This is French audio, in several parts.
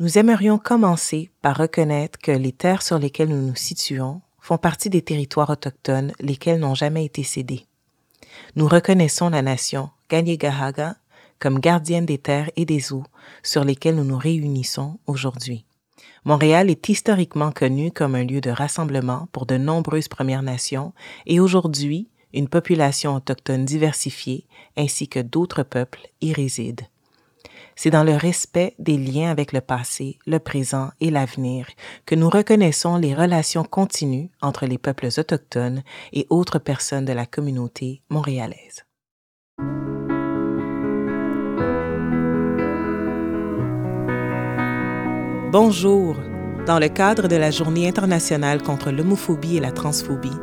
nous aimerions commencer par reconnaître que les terres sur lesquelles nous nous situons font partie des territoires autochtones lesquels n'ont jamais été cédés. Nous reconnaissons la nation Gahaga comme gardienne des terres et des eaux sur lesquelles nous nous réunissons aujourd'hui. Montréal est historiquement connu comme un lieu de rassemblement pour de nombreuses Premières Nations et aujourd'hui, une population autochtone diversifiée ainsi que d'autres peuples y résident. C'est dans le respect des liens avec le passé, le présent et l'avenir que nous reconnaissons les relations continues entre les peuples autochtones et autres personnes de la communauté montréalaise. Bonjour. Dans le cadre de la Journée internationale contre l'homophobie et la transphobie,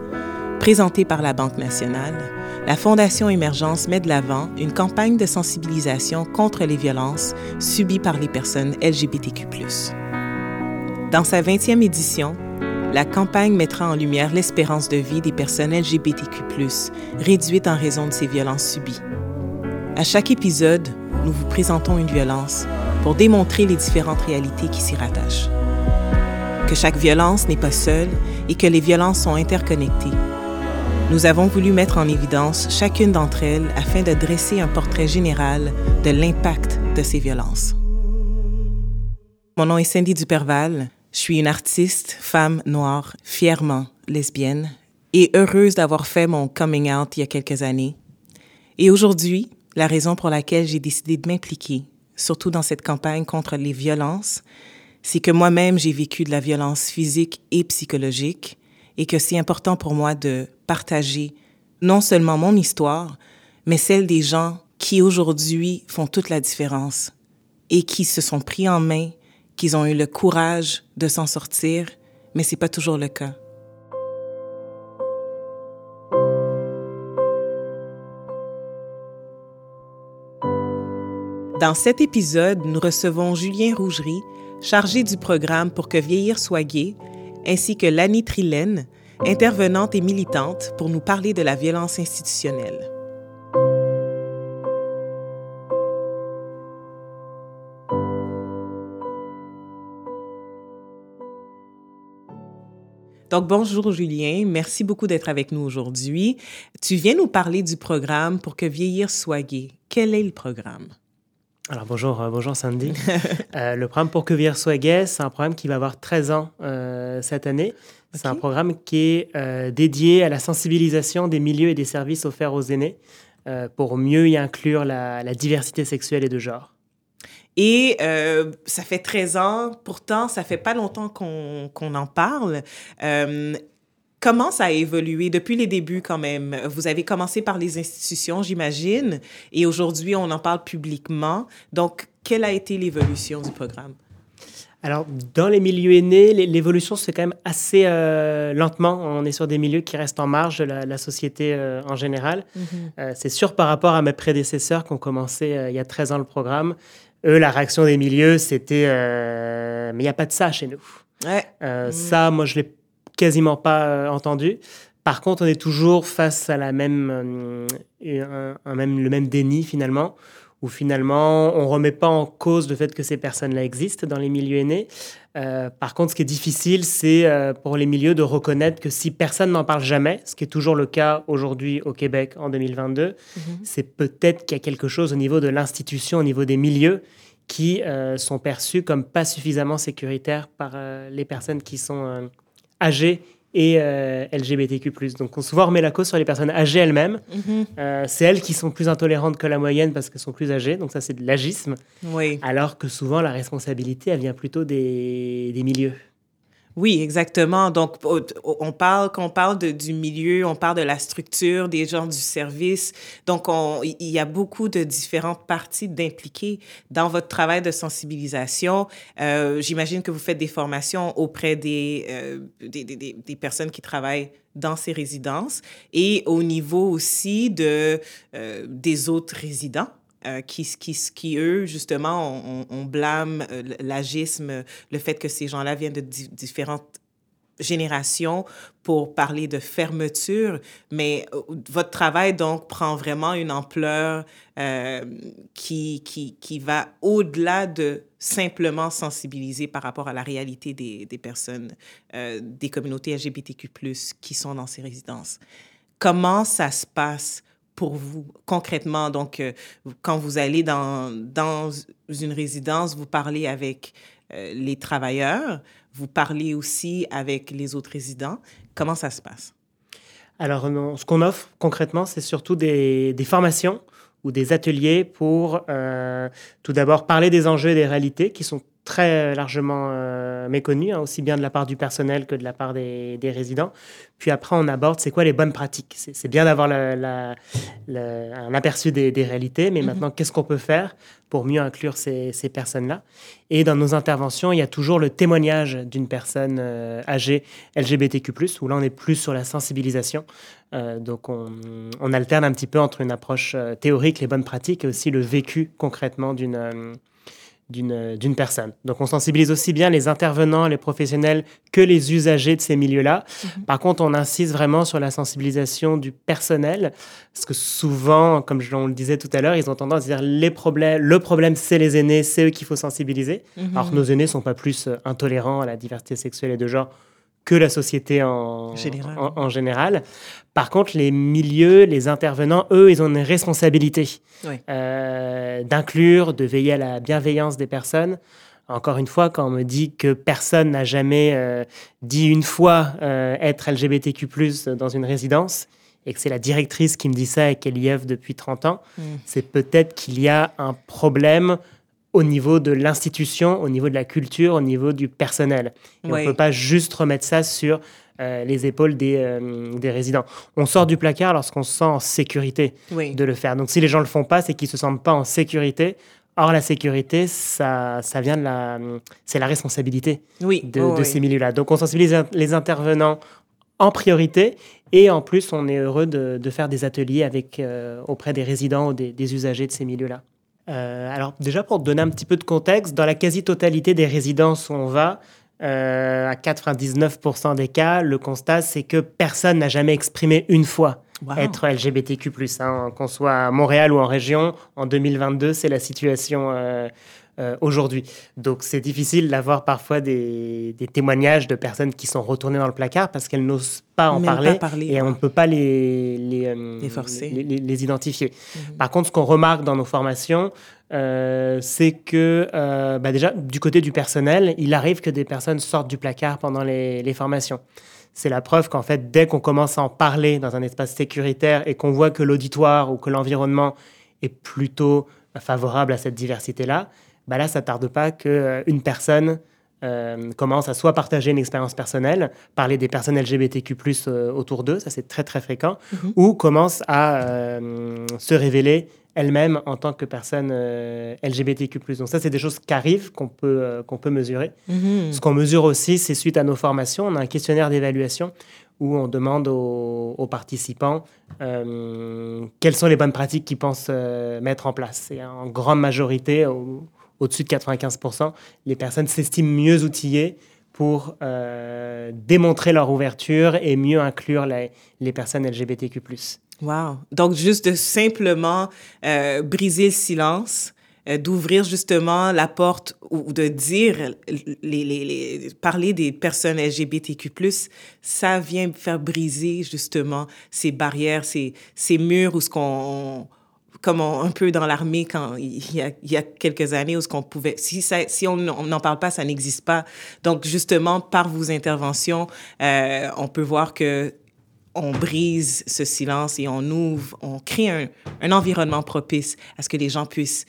présentée par la Banque nationale, la Fondation Émergence met de l'avant une campagne de sensibilisation contre les violences subies par les personnes LGBTQ. Dans sa 20e édition, la campagne mettra en lumière l'espérance de vie des personnes LGBTQ, réduite en raison de ces violences subies. À chaque épisode, nous vous présentons une violence pour démontrer les différentes réalités qui s'y rattachent. Que chaque violence n'est pas seule et que les violences sont interconnectées. Nous avons voulu mettre en évidence chacune d'entre elles afin de dresser un portrait général de l'impact de ces violences. Mon nom est Cindy Duperval. Je suis une artiste, femme noire, fièrement lesbienne et heureuse d'avoir fait mon coming out il y a quelques années. Et aujourd'hui, la raison pour laquelle j'ai décidé de m'impliquer surtout dans cette campagne contre les violences, c'est que moi-même, j'ai vécu de la violence physique et psychologique et que c'est important pour moi de partager non seulement mon histoire, mais celle des gens qui aujourd'hui font toute la différence et qui se sont pris en main, qu'ils ont eu le courage de s'en sortir, mais c'est pas toujours le cas. Dans cet épisode, nous recevons Julien Rougerie, chargé du programme pour que vieillir soit gay, ainsi que Lani Trilène, intervenante et militante pour nous parler de la violence institutionnelle. Donc, bonjour Julien, merci beaucoup d'être avec nous aujourd'hui. Tu viens nous parler du programme pour que vieillir soit gay. Quel est le programme? Alors bonjour, euh, bonjour Sandy. Euh, le programme Pour que Vieillir soit gay, c'est un programme qui va avoir 13 ans euh, cette année. C'est un programme qui est dédié à la sensibilisation des milieux et des services offerts aux aînés pour mieux y inclure la, diversité sexuelle et de genre. Et ça fait 13 ans, pourtant, ça fait pas longtemps qu'on en parle. Comment ça a évolué? Depuis les débuts quand même? Vous avez commencé par les institutions, j'imagine, et aujourd'hui, on en parle publiquement. Donc, quelle a été l'évolution du programme? Alors, dans les milieux aînés, l'évolution se fait quand même assez euh, lentement. On est sur des milieux qui restent en marge de la, société euh, en général. Mm-hmm. Euh, c'est sûr par rapport à mes prédécesseurs qui ont commencé il y a 13 ans le programme. Eux, la réaction des milieux, c'était Mais il n'y a pas de ça chez nous. Ouais. Ça, moi, je l'ai quasiment pas euh, entendu. Par contre, on est toujours face à la même, euh, un, même, le même déni finalement, où finalement on remet pas en cause le fait que ces personnes-là existent dans les milieux aînés. Euh, par contre, ce qui est difficile, c'est pour les milieux de reconnaître que si personne n'en parle jamais, ce qui est toujours le cas aujourd'hui au Québec en 2022, mhm. c'est peut-être qu'il y a quelque chose au niveau de l'institution, au niveau des milieux, qui sont perçus comme pas suffisamment sécuritaires par les personnes qui sont âgées et euh, LGBTQ+. Donc on souvent remet la cause sur les personnes âgées elles-mêmes. Mhm. Euh, c'est elles qui sont plus intolérantes que la moyenne parce qu'elles sont plus âgées. Donc ça, c'est de l'agisme. Oui. Alors que souvent, la responsabilité, elle vient plutôt des, des milieux. Oui, exactement. Donc, on parle, quand on parle du milieu, on parle de la structure, des gens du service. Donc, on, il y a beaucoup de différentes parties d'impliquer dans votre travail de sensibilisation. Euh, J'imagine que vous faites des formations auprès des, euh, des, des, des, personnes qui travaillent dans ces résidences et au niveau aussi de, euh, des autres résidents. Euh, qui, eux, justement, on, blâme euh, l'agisme, le fait que ces gens-là viennent de différentes génération pour parler de fermeture, mais euh, votre travail donc prend vraiment une ampleur qui, qui, va au-delà de simplement sensibiliser par rapport à la réalité des, personnes, des communautés LGBTQ ⁇ qui sont dans ces résidences. Comment ça se passe pour vous concrètement? Donc, quand vous allez dans, dans une résidence, vous parlez avec les travailleurs, vous parlez aussi avec les autres résidents. Comment ça se passe? Alors, ce qu'on offre concrètement, c'est surtout des, formations ou des ateliers pour euh, tout d'abord parler des enjeux et des réalités qui sont très largement euh, méconnu, hein, aussi bien de la part du personnel que de la part des, résidents. Puis après, on aborde c'est quoi les bonnes pratiques. C'est bien d'avoir un aperçu des, réalités, mais mhm. maintenant, qu'est-ce qu'on peut faire pour mieux inclure ces, personnes-là? Et dans nos interventions, il y a toujours le témoignage d'une personne euh, âgée LGBTQ+, où là, on est plus sur la sensibilisation. Euh, donc, on, on, alterne un petit peu entre une approche théorique, les bonnes pratiques, et aussi le vécu concrètement d'une d'une personne. Donc on sensibilise aussi bien les intervenants, les professionnels que les usagers de ces milieux-là. Mhm. Par contre, on insiste vraiment sur la sensibilisation du personnel, parce que souvent, comme je le disais tout à l'heure, ils ont tendance à dire les problèmes, le problème c'est les aînés, c'est eux qu'il faut sensibiliser. Mhm. Alors que nos aînés sont pas plus euh, intolérants à la diversité sexuelle et de genre que la société en En, général. Par contre, les milieux, les intervenants, eux, ils ont une responsabilité euh, d'inclure, de veiller à la bienveillance des personnes. Encore une fois, quand on me dit que personne n'a jamais euh, dit une fois euh, être LGBTQ+ dans une résidence, et que c'est la directrice qui me dit ça et qu'elle y œuvre depuis 30 ans, mm. c'est peut-être qu'il y a un problème au niveau de l'institution, au niveau de la culture, au niveau du personnel. On ne peut pas juste remettre ça sur euh, les épaules des, euh, des, résidents. On sort du placard lorsqu'on se sent en sécurité de le faire. Donc si les gens ne le font pas, c'est qu'ils ne se sentent pas en sécurité. Or, la sécurité, ça, ça vient de la... C'est la responsabilité oui. de, oh, ces milieux-là. Donc on sensibilise les intervenants en priorité. Et en plus, on est heureux de, de faire des ateliers avec, euh, auprès des résidents ou des, des usagers de ces milieux-là. Euh, alors déjà pour donner un petit peu de contexte, dans la quasi-totalité des résidences où on va, euh, à 99% des cas, le constat c'est que personne n'a jamais exprimé une fois être LGBTQ+. Hein, qu'on soit à Montréal ou en région, en 2022, c'est la situation euh, aujourd'hui. Donc c'est difficile d'avoir parfois des, témoignages de personnes qui sont retournées dans le placard parce qu'elles n'osent pas en parler, et on ne peut pas les, les, euh, forcer. les, identifier. Mhm. Par contre, ce qu'on remarque dans nos formations, euh, c'est que bah déjà, du côté du personnel, il arrive que des personnes sortent du placard pendant les, les formations. C'est la preuve qu'en fait, dès qu'on commence à en parler dans un espace sécuritaire et qu'on voit que l'auditoire ou que l'environnement est plutôt favorable à cette diversité-là, bah là, ça tarde pas qu'une euh, personne euh, commence à soit partager une expérience personnelle, parler des personnes LGBTQ+ euh, autour d'eux, ça c'est très très fréquent, mhm. ou commence à se révéler elle-même en tant que personne LGBTQ+. Donc ça, c'est des choses qui arrivent, qu'on peut, qu'on peut mesurer. Mhm. Ce qu'on mesure aussi, c'est suite à nos formations, on a un questionnaire d'évaluation où on demande aux, participants quelles sont les bonnes pratiques qu'ils pensent mettre en place. Et en grande majorité, au-dessus de 95%, les personnes s'estiment mieux outillées pour euh, démontrer leur ouverture et mieux inclure les, personnes LGBTQ+. Wow. Donc, juste de simplement euh, briser le silence, euh, d'ouvrir justement la porte ou de dire, les, les, parler des personnes LGBTQ+, ça vient faire briser justement ces barrières, ces, ces murs où ce qu'on comme un peu dans l'armée quand il y, a, quelques années où ce qu'on pouvait si on n'en parle pas ça n'existe pas donc justement par vos interventions euh, on peut voir que on brise ce silence et on ouvre on crée un, un environnement propice à ce que les gens puissent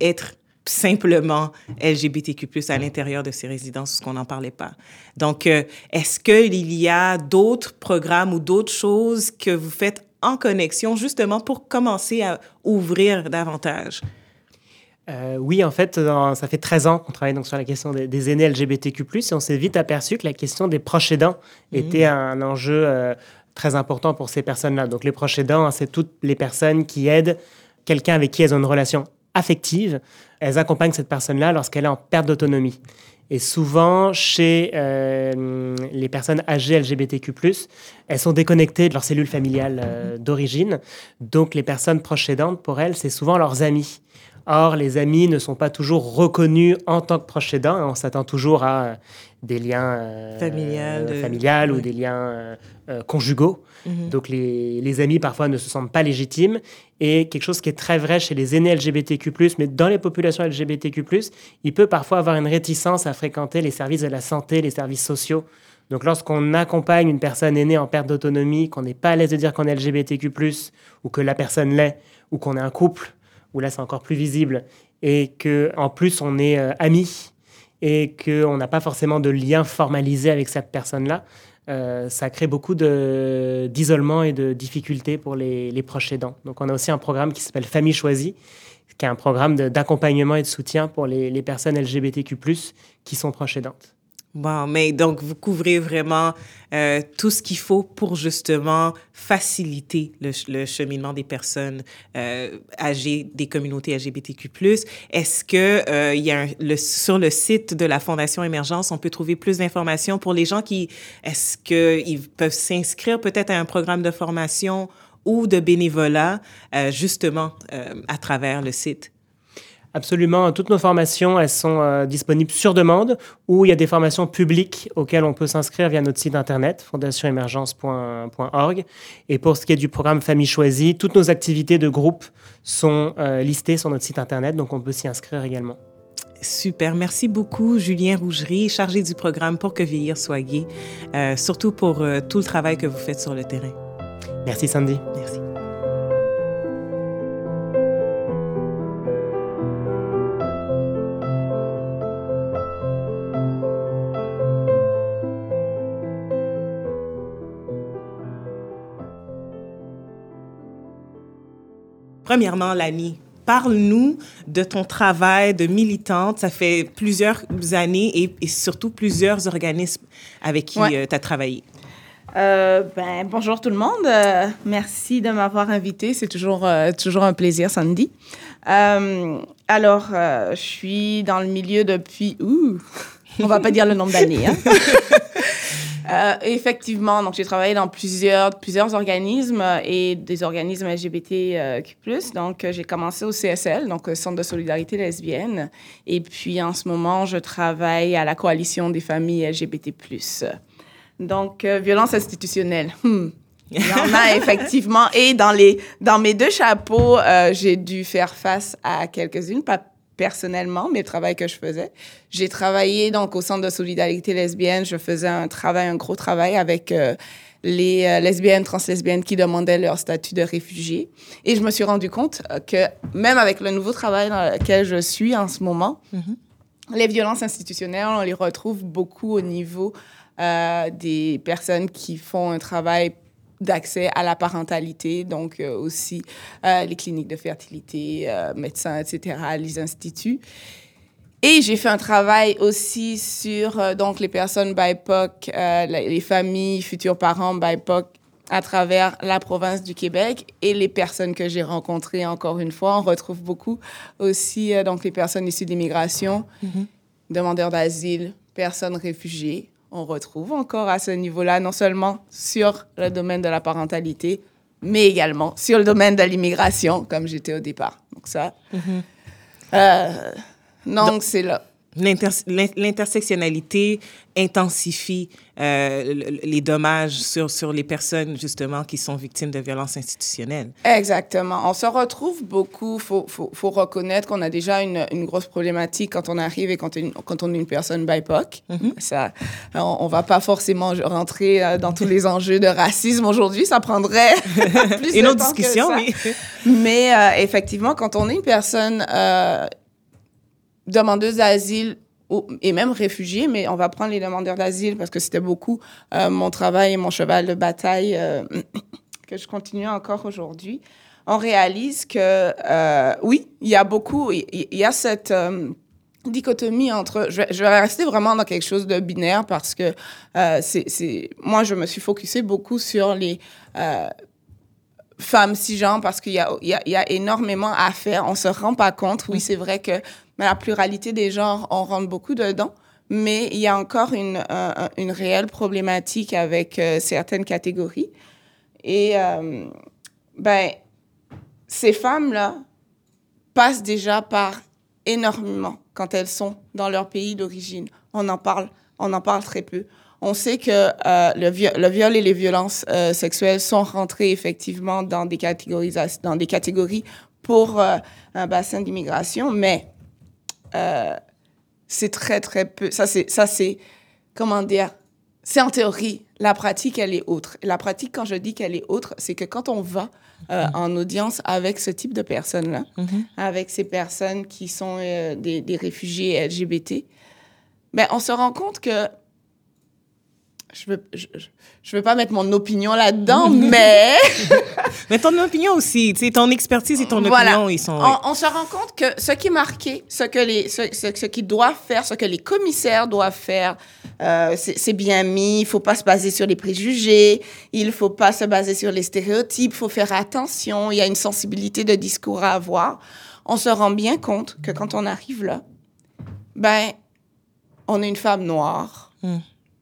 être simplement LGBTQ+, à l'intérieur de ces résidences, ce qu'on n'en parlait pas. Donc, euh, est-ce qu'il y a d'autres programmes ou d'autres choses que vous faites en connexion justement pour commencer à ouvrir davantage? Euh, oui, en fait, ça fait 13 ans qu'on travaille donc sur la question des, aînés LGBTQ+, et on s'est vite aperçu que la question des proches aidants mmh. était un enjeu euh, très important pour ces personnes-là. Donc les proches aidants, hein, c'est toutes les personnes qui aident quelqu'un avec qui elles ont une relation affective. Elles accompagnent cette personne-là lorsqu'elle est en perte d'autonomie. Et souvent, chez euh, les personnes âgées LGBTQ, elles sont déconnectées de leur cellule familiale euh, d'origine. Donc, les personnes proches aidantes, pour elles, c'est souvent leurs amis. Or, les amis ne sont pas toujours reconnus en tant que proches aidants. On s'attend toujours à des liens euh, familiales ou des liens euh, euh, conjugaux. Mhm. Donc les, les, amis parfois ne se sentent pas légitimes. Et quelque chose qui est très vrai chez les aînés LGBTQ, mais dans les populations LGBTQ, il peut parfois avoir une réticence à fréquenter les services de la santé, les services sociaux. Donc lorsqu'on accompagne une personne aînée en perte d'autonomie, qu'on n'est pas à l'aise de dire qu'on est LGBTQ, ou que la personne l'est, ou qu'on est un couple, où là c'est encore plus visible, et qu'en plus on est amis et qu'on n'a pas forcément de lien formalisé avec cette personne-là, euh, ça crée beaucoup d'isolement et de difficultés pour les, les, proches aidants. Donc on a aussi un programme qui s'appelle Famille choisie, qui est un programme d'accompagnement et de soutien pour les, les personnes LGBTQ ⁇ qui sont proches aidantes. Bon, mais donc vous couvrez vraiment euh, tout ce qu'il faut pour justement faciliter le, le cheminement des personnes euh, âgées, des communautés LGBTQ+. Est-ce que euh, il y a le, sur le site de la Fondation Émergence, on peut trouver plus d'informations pour les gens qui, est-ce qu'ils peuvent s'inscrire peut-être à un programme de formation ou de bénévolat euh, justement euh, à travers le site? Absolument. Toutes nos formations, elles sont euh, disponibles sur demande ou il y a des formations publiques auxquelles on peut s'inscrire via notre site internet, fondationemergence.org. Et pour ce qui est du programme Famille Choisie, toutes nos activités de groupe sont euh, listées sur notre site internet, donc on peut s'y inscrire également. Super. Merci beaucoup, Julien Rougerie, chargé du programme Pour que vieillir soit gay, euh, surtout pour tout le travail que vous faites sur le terrain. Merci, Sandy. Merci. Premièrement, Lani, parle-nous de ton travail de militante. Ça fait plusieurs années et, surtout plusieurs organismes avec qui euh, tu as travaillé. Euh, ben, bonjour tout le monde. Euh, merci de m'avoir invité. C'est toujours, toujours un plaisir, Sandy. alors, je suis dans le milieu depuis... Ouh, on va pas dire le nombre d'années. Hein? Euh, effectivement, donc j'ai travaillé dans plusieurs, plusieurs organismes et des organismes LGBTQ+. Donc j'ai commencé au CSL, donc Centre de solidarité lesbienne. Et puis en ce moment, je travaille à la coalition des familles LGBT+. Donc euh, violence institutionnelle. Hmm. Il y en a effectivement. Et dans, les, dans mes deux chapeaux, euh, j'ai dû faire face à quelques-unes, pas personnellement, mais le travail que je faisais. J'ai travaillé donc au Centre de solidarité lesbienne. Je faisais un travail, un gros travail avec euh, les euh, lesbiennes, translesbiennes qui demandaient leur statut de réfugié. Et je me suis rendu compte euh, que même avec le nouveau travail dans lequel je suis en ce moment, mm-hmm. les violences institutionnelles, on les retrouve beaucoup au niveau des personnes qui font un travail d'accès à la parentalité, donc euh, aussi euh, les cliniques de fertilité, euh, médecins, etc., les instituts. Et j'ai fait un travail aussi sur donc les personnes BIPOC, les familles, futurs parents BIPOC à travers la province du Québec et les personnes que j'ai rencontrées, encore une fois, on retrouve beaucoup aussi donc les personnes issues d'immigration, mm-hmm. demandeurs d'asile, personnes réfugiées on retrouve encore à ce niveau-là, non seulement sur le domaine de la parentalité, mais également sur le domaine de l'immigration, comme j'étais au départ. Donc ça, mm-hmm. euh, donc c'est là l'intersectionnalité intensifie euh, les dommages sur, sur les personnes, justement, qui sont victimes de violences institutionnelles. Exactement. On se retrouve beaucoup. Il faut, faut, faut, reconnaître qu'on a déjà une, une, grosse problématique quand on arrive et quand, quand on est une personne BIPOC. Mm-hmm. Ça, on ne va pas forcément rentrer euh, dans tous les enjeux de racisme aujourd'hui. Ça prendrait plus une de autre discussion, oui. Mais euh, effectivement, quand on est une personne demandeuses d'asile et même réfugiés, mais on va prendre les demandeurs d'asile parce que c'était beaucoup euh, mon travail et mon cheval de bataille euh, que je continue encore aujourd'hui. On réalise que euh, oui, il y a beaucoup, il y, a cette dichotomie entre, je vais, je vais, rester vraiment dans quelque chose de binaire parce que c'est, moi je me suis focusé beaucoup sur les femmes cisgenres parce qu'il y a, y, y a énormément à faire. On se rend pas compte. Oui, c'est vrai que la pluralité des genres, on rentre beaucoup dedans. mais il y a encore une, une réelle problématique avec euh, certaines catégories. Et euh, ben, ces femmes-là passent déjà par énormément quand elles sont dans leur pays d'origine. On en parle, on en parle très peu. On sait que euh, le, viol et les violences euh, sexuelles sont rentrés effectivement dans des, dans des catégories pour euh, un bassin d'immigration, mais c'est très, très peu. Ça, c'est, ça, c'est, comment dire, c'est en théorie. La pratique, elle est autre. La pratique, quand je dis qu'elle est autre, c'est que quand on va mm-hmm. en audience avec ce type de personnes-là, mm-hmm. avec ces personnes qui sont des, des, réfugiés LGBT, ben, on se rend compte que je veux, je, veux pas mettre mon opinion là-dedans, mais... mais ton opinion aussi, tu sais, ton expertise et ton opinion, ils sont... On, se rend compte que ce qui est marqué, ce que les, ce, ce, qu'ils doivent faire, ce que les commissaires doivent faire, euh, c'est bien mis. Il faut pas se baser sur les préjugés, il faut pas se baser sur les stéréotypes, il faut faire attention, il y a une sensibilité de discours à avoir. On se rend bien compte que quand on arrive là, ben, on est une femme noire. Hmm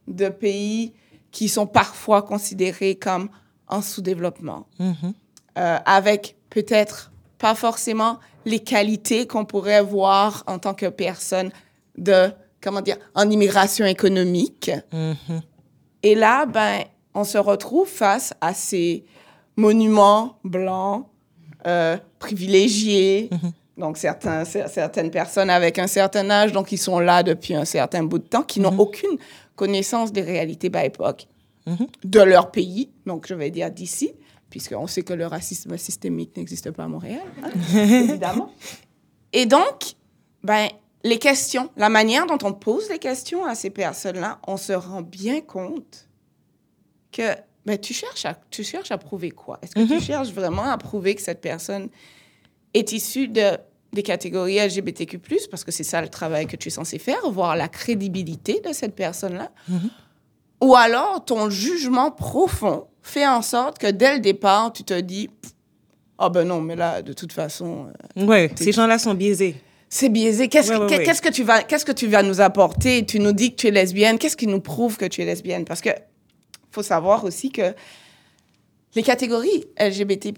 de pays qui sont parfois considérés comme en sous-développement, mm-hmm. euh, avec peut-être pas forcément les qualités qu'on pourrait voir en tant que personne de, comment dire, en immigration économique. Mm-hmm. Et là, ben, on se retrouve face à ces monuments blancs, euh, privilégiés, mm-hmm. Donc, certains, certaines personnes avec un certain âge, donc ils sont là depuis un certain bout de temps, qui n'ont aucune connaissance des réalités BIPOC mhm. de leur pays, donc je vais dire d'ici, puisqu'on sait que le racisme systémique n'existe pas à Montréal, hein, évidemment. Et donc, ben, les questions, la manière dont on pose les questions à ces personnes-là, on se rend bien compte que ben, tu, cherches à, tu cherches à prouver quoi? Est-ce que tu mhm. cherches vraiment à prouver que cette personne est issue de des catégories LGBTQ+, parce que c'est ça le travail que tu es censé faire, voir la crédibilité de cette personne-là. Mm-hmm. Ou alors, ton jugement profond fait en sorte que dès le départ, tu te dis Ah oh ben non, mais là, de toute façon. Euh, oui, ces gens-là sont biaisés. C'est biaisé. Qu'est-ce que, que tu vas, qu'est-ce que tu vas nous apporter? Tu nous dis que tu es lesbienne. Qu'est-ce qui nous prouve que tu es lesbienne Parce que faut savoir aussi que les catégories LGBT+,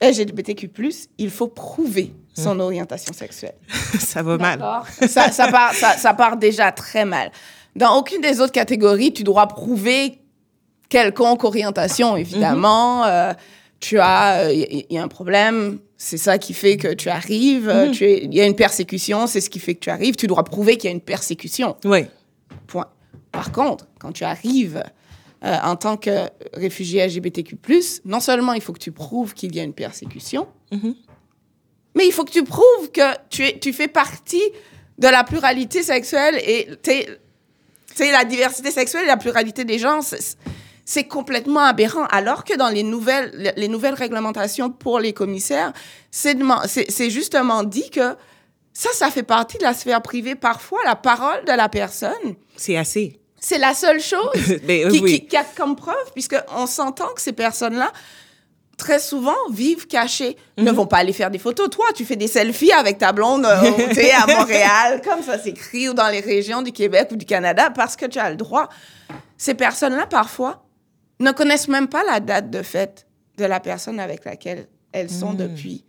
LGBTQ+, il faut prouver son mmh. orientation sexuelle. ça va mal. ça, ça, part, ça, ça, part déjà très mal. Dans aucune des autres catégories, tu dois prouver quelconque orientation, évidemment. Mmh. Euh, tu as, il euh, y, a un problème, c'est ça qui fait que tu arrives. Mmh. Il y a une persécution, c'est ce qui fait que tu arrives. Tu dois prouver qu'il y a une persécution. Oui. Point. Par contre, quand tu arrives euh, en tant que réfugié LGBTQ+, non seulement il faut que tu prouves qu'il y a une persécution, mm-hmm. Mais il faut que tu prouves que tu, es, tu fais partie de la pluralité sexuelle et la diversité sexuelle et la pluralité des gens. C'est complètement aberrant. Alors que dans les nouvelles, les nouvelles réglementations pour les commissaires, c'est justement dit que ça, ça fait partie de la sphère privée. Parfois, la parole de la personne. C'est assez. C'est la seule chose qui, qui, a comme preuve, puisqu'on s'entend que ces personnes-là, très souvent, vivent cachées, ne mhm. vont pas aller faire des photos. Toi, tu fais des selfies avec ta blonde euh, à Montréal, comme ça s'écrit, ou dans les régions du Québec ou du Canada, parce que tu as le droit. Ces personnes-là, parfois, ne connaissent même pas la date de fête de la personne avec laquelle elles sont mhm. depuis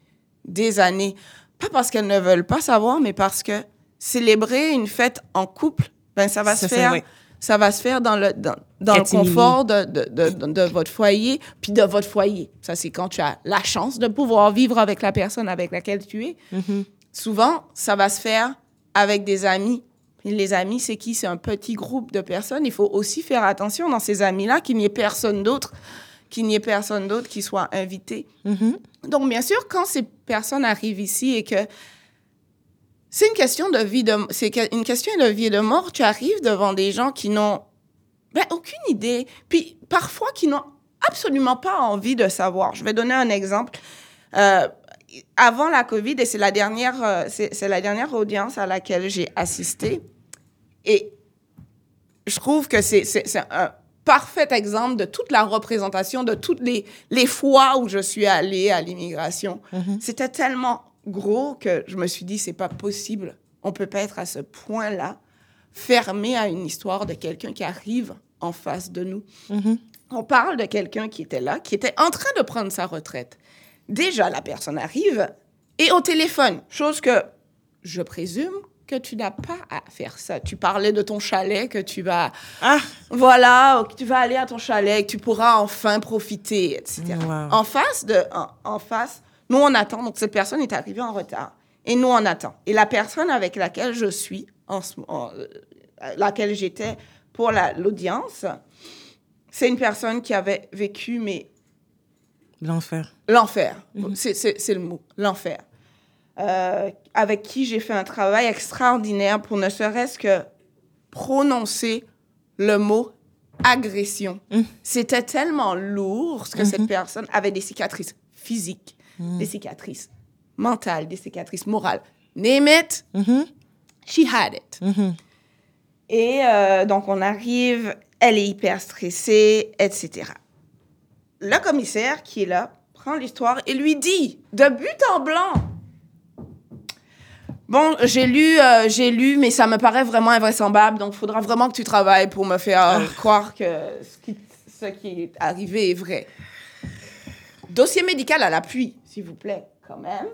des années. Pas parce qu'elles ne veulent pas savoir, mais parce que célébrer une fête en couple, ben ça va se faire ça va se faire dans le, dans, dans le confort de, de, de, de, votre foyer, puis de votre foyer. Ça, c'est quand tu as la chance de pouvoir vivre avec la personne avec laquelle tu es. Mm-hmm. Souvent, ça va se faire avec des amis. les amis, c'est qui? C'est un petit groupe de personnes. Il faut aussi faire attention dans ces amis-là qu'il n'y ait personne d'autre qu'il n'y ait personne d'autre qui soit invité. Mm-hmm. Donc, bien sûr, quand ces personnes arrivent ici et que c'est une question de vie de c'est une question de vie et de mort. Tu arrives devant des gens qui n'ont ben, aucune idée, puis parfois qui n'ont absolument pas envie de savoir. Je vais donner un exemple. Euh, avant la COVID, et c'est la dernière, euh, c'est la dernière audience à laquelle j'ai assisté, et je trouve que c'est un parfait exemple de toute la représentation de toutes les, les fois où je suis allée à l'immigration. Mm-hmm. C'était tellement gros que je me suis dit, c'est pas possible. On peut pas être à ce point-là fermé à une histoire de quelqu'un qui arrive en face de nous. Mhm. On parle de quelqu'un qui était là, qui était en train de prendre sa retraite. Déjà, la personne arrive et au téléphone, chose que je présume que tu n'as pas à faire ça. Tu parlais de ton chalet, que tu vas, Ah! voilà, que tu vas aller à ton chalet, que tu pourras enfin profiter, etc. Wow. En face de, en, en face, nous on attend. Donc cette personne est arrivée en retard et nous on attend. Et la personne avec laquelle je suis en euh, laquelle j'étais pour la- l'audience, c'est une personne qui avait vécu mais L'enfer. L'enfer. C'est- C'est le mot, l'enfer. Euh, avec qui j'ai fait un travail extraordinaire pour ne serait-ce que prononcer le mot agression. C'était tellement lourd que cette personne avait des cicatrices physiques, des cicatrices mentales, des cicatrices morales. Name it, Mhm. she had it. Mhm. Et euh, donc, on arrive, elle est hyper stressée, etc. Le commissaire qui est là prend l'histoire et lui dit, de but en blanc, Bon, j'ai lu, euh, j'ai lu, mais ça me paraît vraiment invraisemblable, donc il faudra vraiment que tu travailles pour me faire croire que ce qui, ce qui est arrivé est vrai. Dossier médical à l'appui, s'il vous plaît, quand même.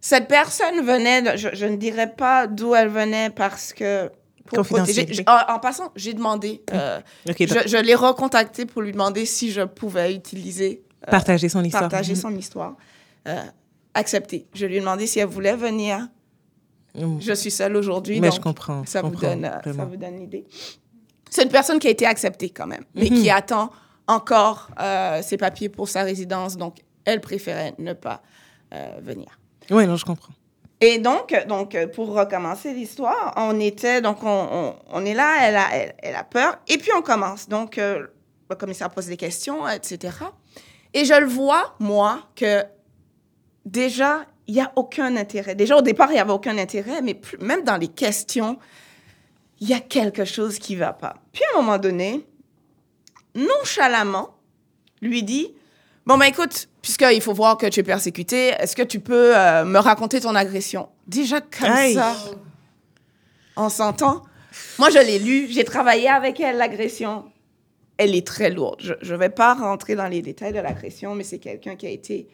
Cette personne venait, de- je, je ne dirais pas d'où elle venait parce que... pour protéger- en, en passant, j'ai demandé, euh, je, je l'ai recontacté pour lui demander si je pouvais utiliser, euh, partager son histoire. partager Mhm. son histoire. Euh, accepté. Je lui ai demandé si elle voulait venir. Mhm. Je suis seule aujourd'hui, Mais donc je comprends. ça je vous comprends, donne, euh, ça vous donne l'idée. C'est une personne qui a été acceptée quand même, mais Mhm. qui attend encore euh, ses papiers pour sa résidence, donc elle préférait ne pas euh, venir. Oui, non, je comprends. Et donc, donc pour recommencer l'histoire, on était, donc on, on, on est là, elle a, elle, elle a peur, et puis on commence. Donc, euh, le commissaire pose des questions, etc. Et je le vois, moi, que déjà, il n'y a aucun intérêt. Déjà, au départ, il n'y avait aucun intérêt, mais plus- même dans les questions, il y a quelque chose qui ne va pas. Puis, à un moment donné, nonchalamment, lui dit, bon, ben écoute, puisqu'il faut voir que tu es persécuté, est-ce que tu peux euh, me raconter ton agression? Déjà, comme Aïe. ça, on s'entend. Moi, je l'ai lu, j'ai travaillé avec elle, l'agression. Elle est très lourde. Je ne vais pas rentrer dans les détails de l'agression, mais c'est quelqu'un qui a été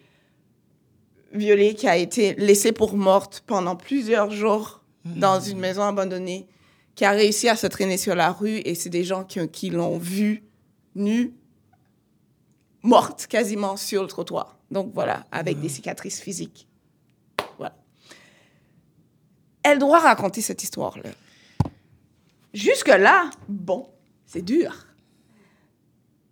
violée, qui a été laissée pour morte pendant plusieurs jours dans une maison abandonnée, qui a réussi à se traîner sur la rue et c'est des gens qui, qui l'ont vue nue, morte quasiment sur le trottoir. Donc voilà, avec des cicatrices physiques. Voilà. Elle doit raconter cette histoire-là. Jusque-là, bon, c'est dur.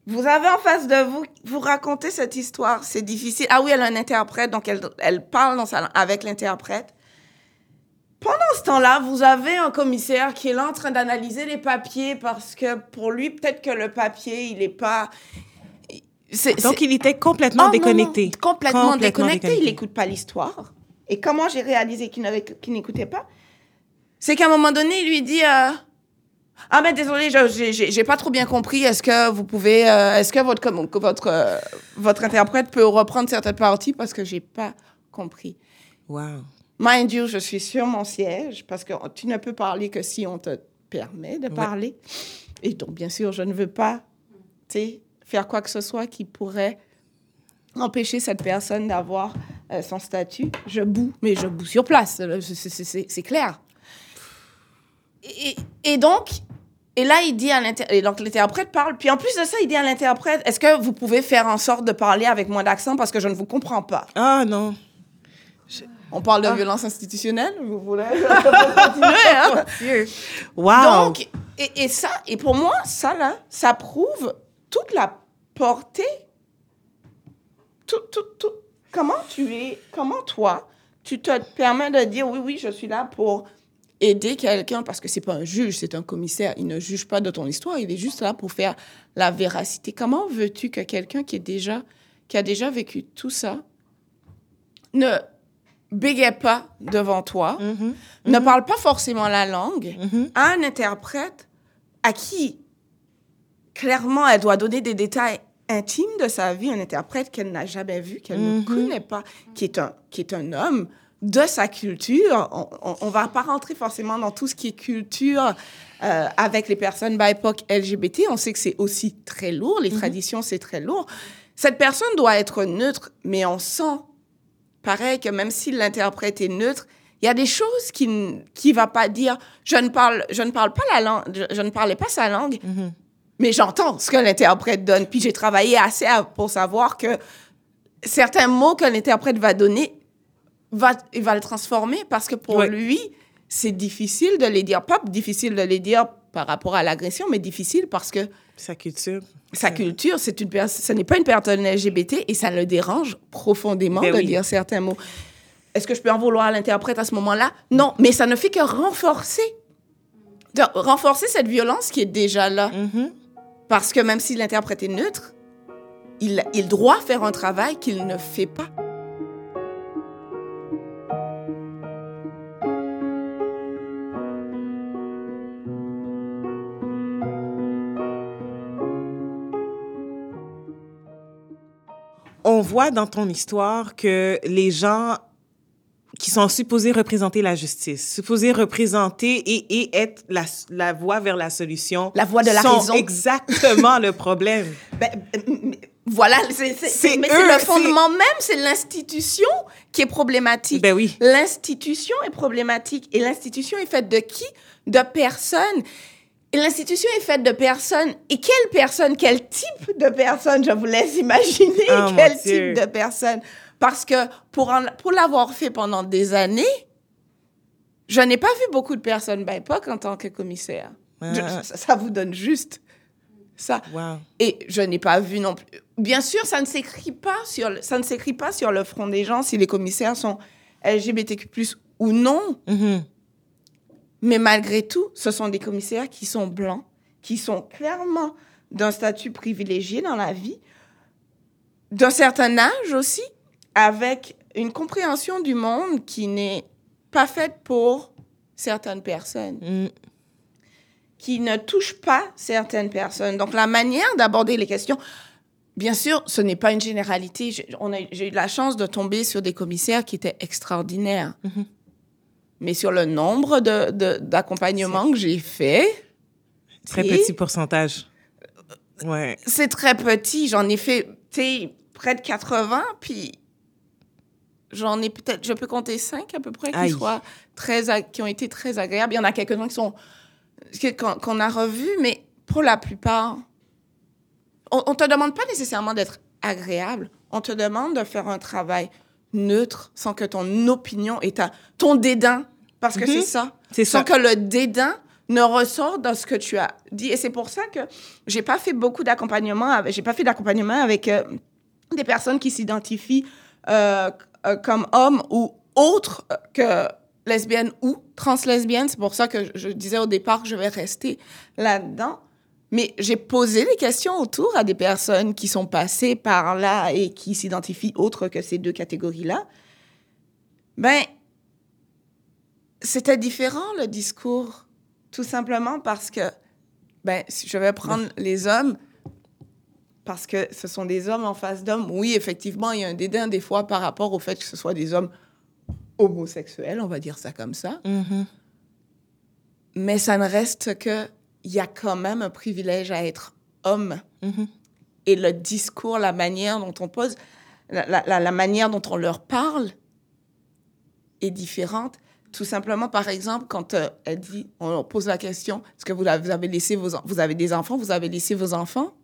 Vous avez en face de vous, vous racontez cette histoire, c'est difficile. Ah oui, elle a un interprète, donc elle, elle parle dans sa langue avec l'interprète. Pendant ce temps-là, vous avez un commissaire qui est là en train d'analyser les papiers parce que pour lui, peut-être que le papier, il n'est pas. C'est- Donc, c'est- il était complètement Oh, non, déconnecté. non, complètement, Complètement déconnecté. déconnecté. Il n'écoute pas l'histoire. Et comment j'ai réalisé qu'il n'avait- qu'il n'écoutait pas? C'est qu'à un moment donné, il lui dit euh, Ah, mais désolé, je- j'ai- j'ai j'ai pas trop bien compris. Est-ce que vous pouvez. euh, Est-ce que votre, votre, euh, votre interprète peut reprendre certaines parties parce que j'ai pas compris Wow. Mind you, je suis sur mon siège parce que tu ne peux parler que si on te permet de parler. Et donc, bien sûr, je ne veux pas tu sais, faire quoi que ce soit qui pourrait empêcher cette personne d'avoir euh, son statut. Je boue, mais je boue sur place. là, c'est- clair. Et, et donc, et là, il dit à l'interprète, et donc l'interprète parle, puis en plus de ça, il dit à l'interprète, est-ce que vous pouvez faire en sorte de parler avec moins d'accent parce que je ne vous comprends pas? Ah, non. On parle de violence institutionnelle, vous voulez? Continuer, hein? Wow. Donc, et, et ça, et pour moi, ça là, ça prouve toute la portée, tout, tout, tout. Comment tu es, comment toi, tu te permets de dire oui, oui, je suis là pour aider quelqu'un parce que c'est pas un juge, c'est un commissaire. Il ne juge pas de ton histoire, il est juste là pour faire la véracité. Comment veux-tu que quelqu'un qui est déjà, qui a déjà vécu tout ça, ne bégaye pas devant toi, Mhm. ne parle pas forcément la langue, Mhm. à un interprète à qui, clairement, elle doit donner des détails intimes de sa vie, un interprète qu'elle n'a jamais vu, qu'elle ne Mhm. connaît pas, qui est un, qui est un homme de sa culture. On ne va pas rentrer forcément dans tout ce qui est culture euh, avec les personnes BIPOC LGBT. On sait que c'est aussi très lourd. Les mhm. traditions, c'est très lourd. Cette personne doit être neutre, mais on sent, pareil, que même si l'interprète est neutre, il y a des choses qui ne va pas dire. Je ne parle, je ne parle pas la langue, je, ne parlais pas sa langue, mhm. Mais j'entends ce que l'interprète donne. Puis j'ai travaillé assez pour savoir que certains mots que l'interprète va donner, va, il va le transformer parce que pour lui, c'est difficile de les dire. Pas difficile de les dire par rapport à l'agression, mais difficile parce que... Sa culture. Sa culture, c'est une ce n'est pas une personne LGBT et ça le dérange profondément ben de dire certains mots. Est-ce que je peux en vouloir à l'interprète à ce moment-là? Non, mais ça ne fait que renforcer, de renforcer cette violence qui est déjà là. Mm-hmm. Parce que même si l'interprète est neutre, il, doit faire un travail qu'il ne fait pas. on voit dans ton histoire que les gens sont supposés représenter la justice, supposés représenter et, et être la, la, voie vers la solution. La voie de la sont raison. exactement le problème. Ben, voilà, c'est le fondement même, c'est l'institution qui est problématique. Ben oui. L'institution est problématique. Et l'institution est faite de qui? De personnes L'institution est faite de personnes. Et quelle personne, quel type de personne, je vous laisse imaginer oh, quel type de personne. Parce que pour, pour l'avoir fait pendant des années, je n'ai pas vu beaucoup de personnes BIPOC en tant que commissaire. Ah. ça, vous donne juste ça. Et je n'ai pas vu non plus. Bien sûr, ça ne s'écrit pas sur ça ne s'écrit pas sur le front des gens si les commissaires sont LGBTQ+ ou non. Mm-hmm. Mais malgré tout, ce sont des commissaires qui sont blancs, qui sont clairement d'un statut privilégié dans la vie, d'un certain âge aussi, avec une compréhension du monde qui n'est pas faite pour certaines personnes, mm. qui ne touche pas certaines personnes. Donc la manière d'aborder les questions, bien sûr, ce n'est pas une généralité. J'ai eu la chance de tomber sur des commissaires qui étaient extraordinaires. Mm-hmm. Mais sur le nombre d'accompagnements de, que j'ai fait... Très petit pourcentage. Ouais. C'est très petit. J'en ai fait, près de 80, puis j'en ai peut-être, je peux compter 5 à peu près qui, soient très, qui ont été très agréables. Il y en a quelques-uns qui sont, qu'on a revus, mais pour la plupart, on ne te demande pas nécessairement d'être agréable. On te demande de faire un travail neutre, sans que ton opinion et ta, ton dédain, parce que c'est mhm. ça, c'est sans que le dédain ne ressorte dans ce que tu as dit. Et c'est pour ça que j'ai pas fait beaucoup d'accompagnement, j'ai pas fait d'accompagnement avec euh, des personnes qui s'identifient euh, euh, comme hommes ou autres que lesbiennes ou translesbiennes. C'est pour ça que je disais au départ que je vais rester là-dedans. Mais j'ai posé des questions autour à des personnes qui sont passées par là et qui s'identifient autres que ces deux catégories-là. Ben, c'était différent le discours, tout simplement parce que, ben, si je vais prendre les hommes, parce que ce sont des hommes en face d'hommes. Oui, effectivement, il y a un dédain des fois par rapport au fait que ce soit des hommes homosexuels, on va dire ça comme ça. Mm-hmm. Mais ça ne reste que il y a quand même un privilège à être homme. Mm-hmm. Et le discours, la manière dont on pose, la, manière dont on leur parle est différente. Tout simplement, par exemple, quand euh, elle dit, on pose la question, est-ce que vous avez laissé vos, vous avez des enfants, vous avez laissé vos enfants,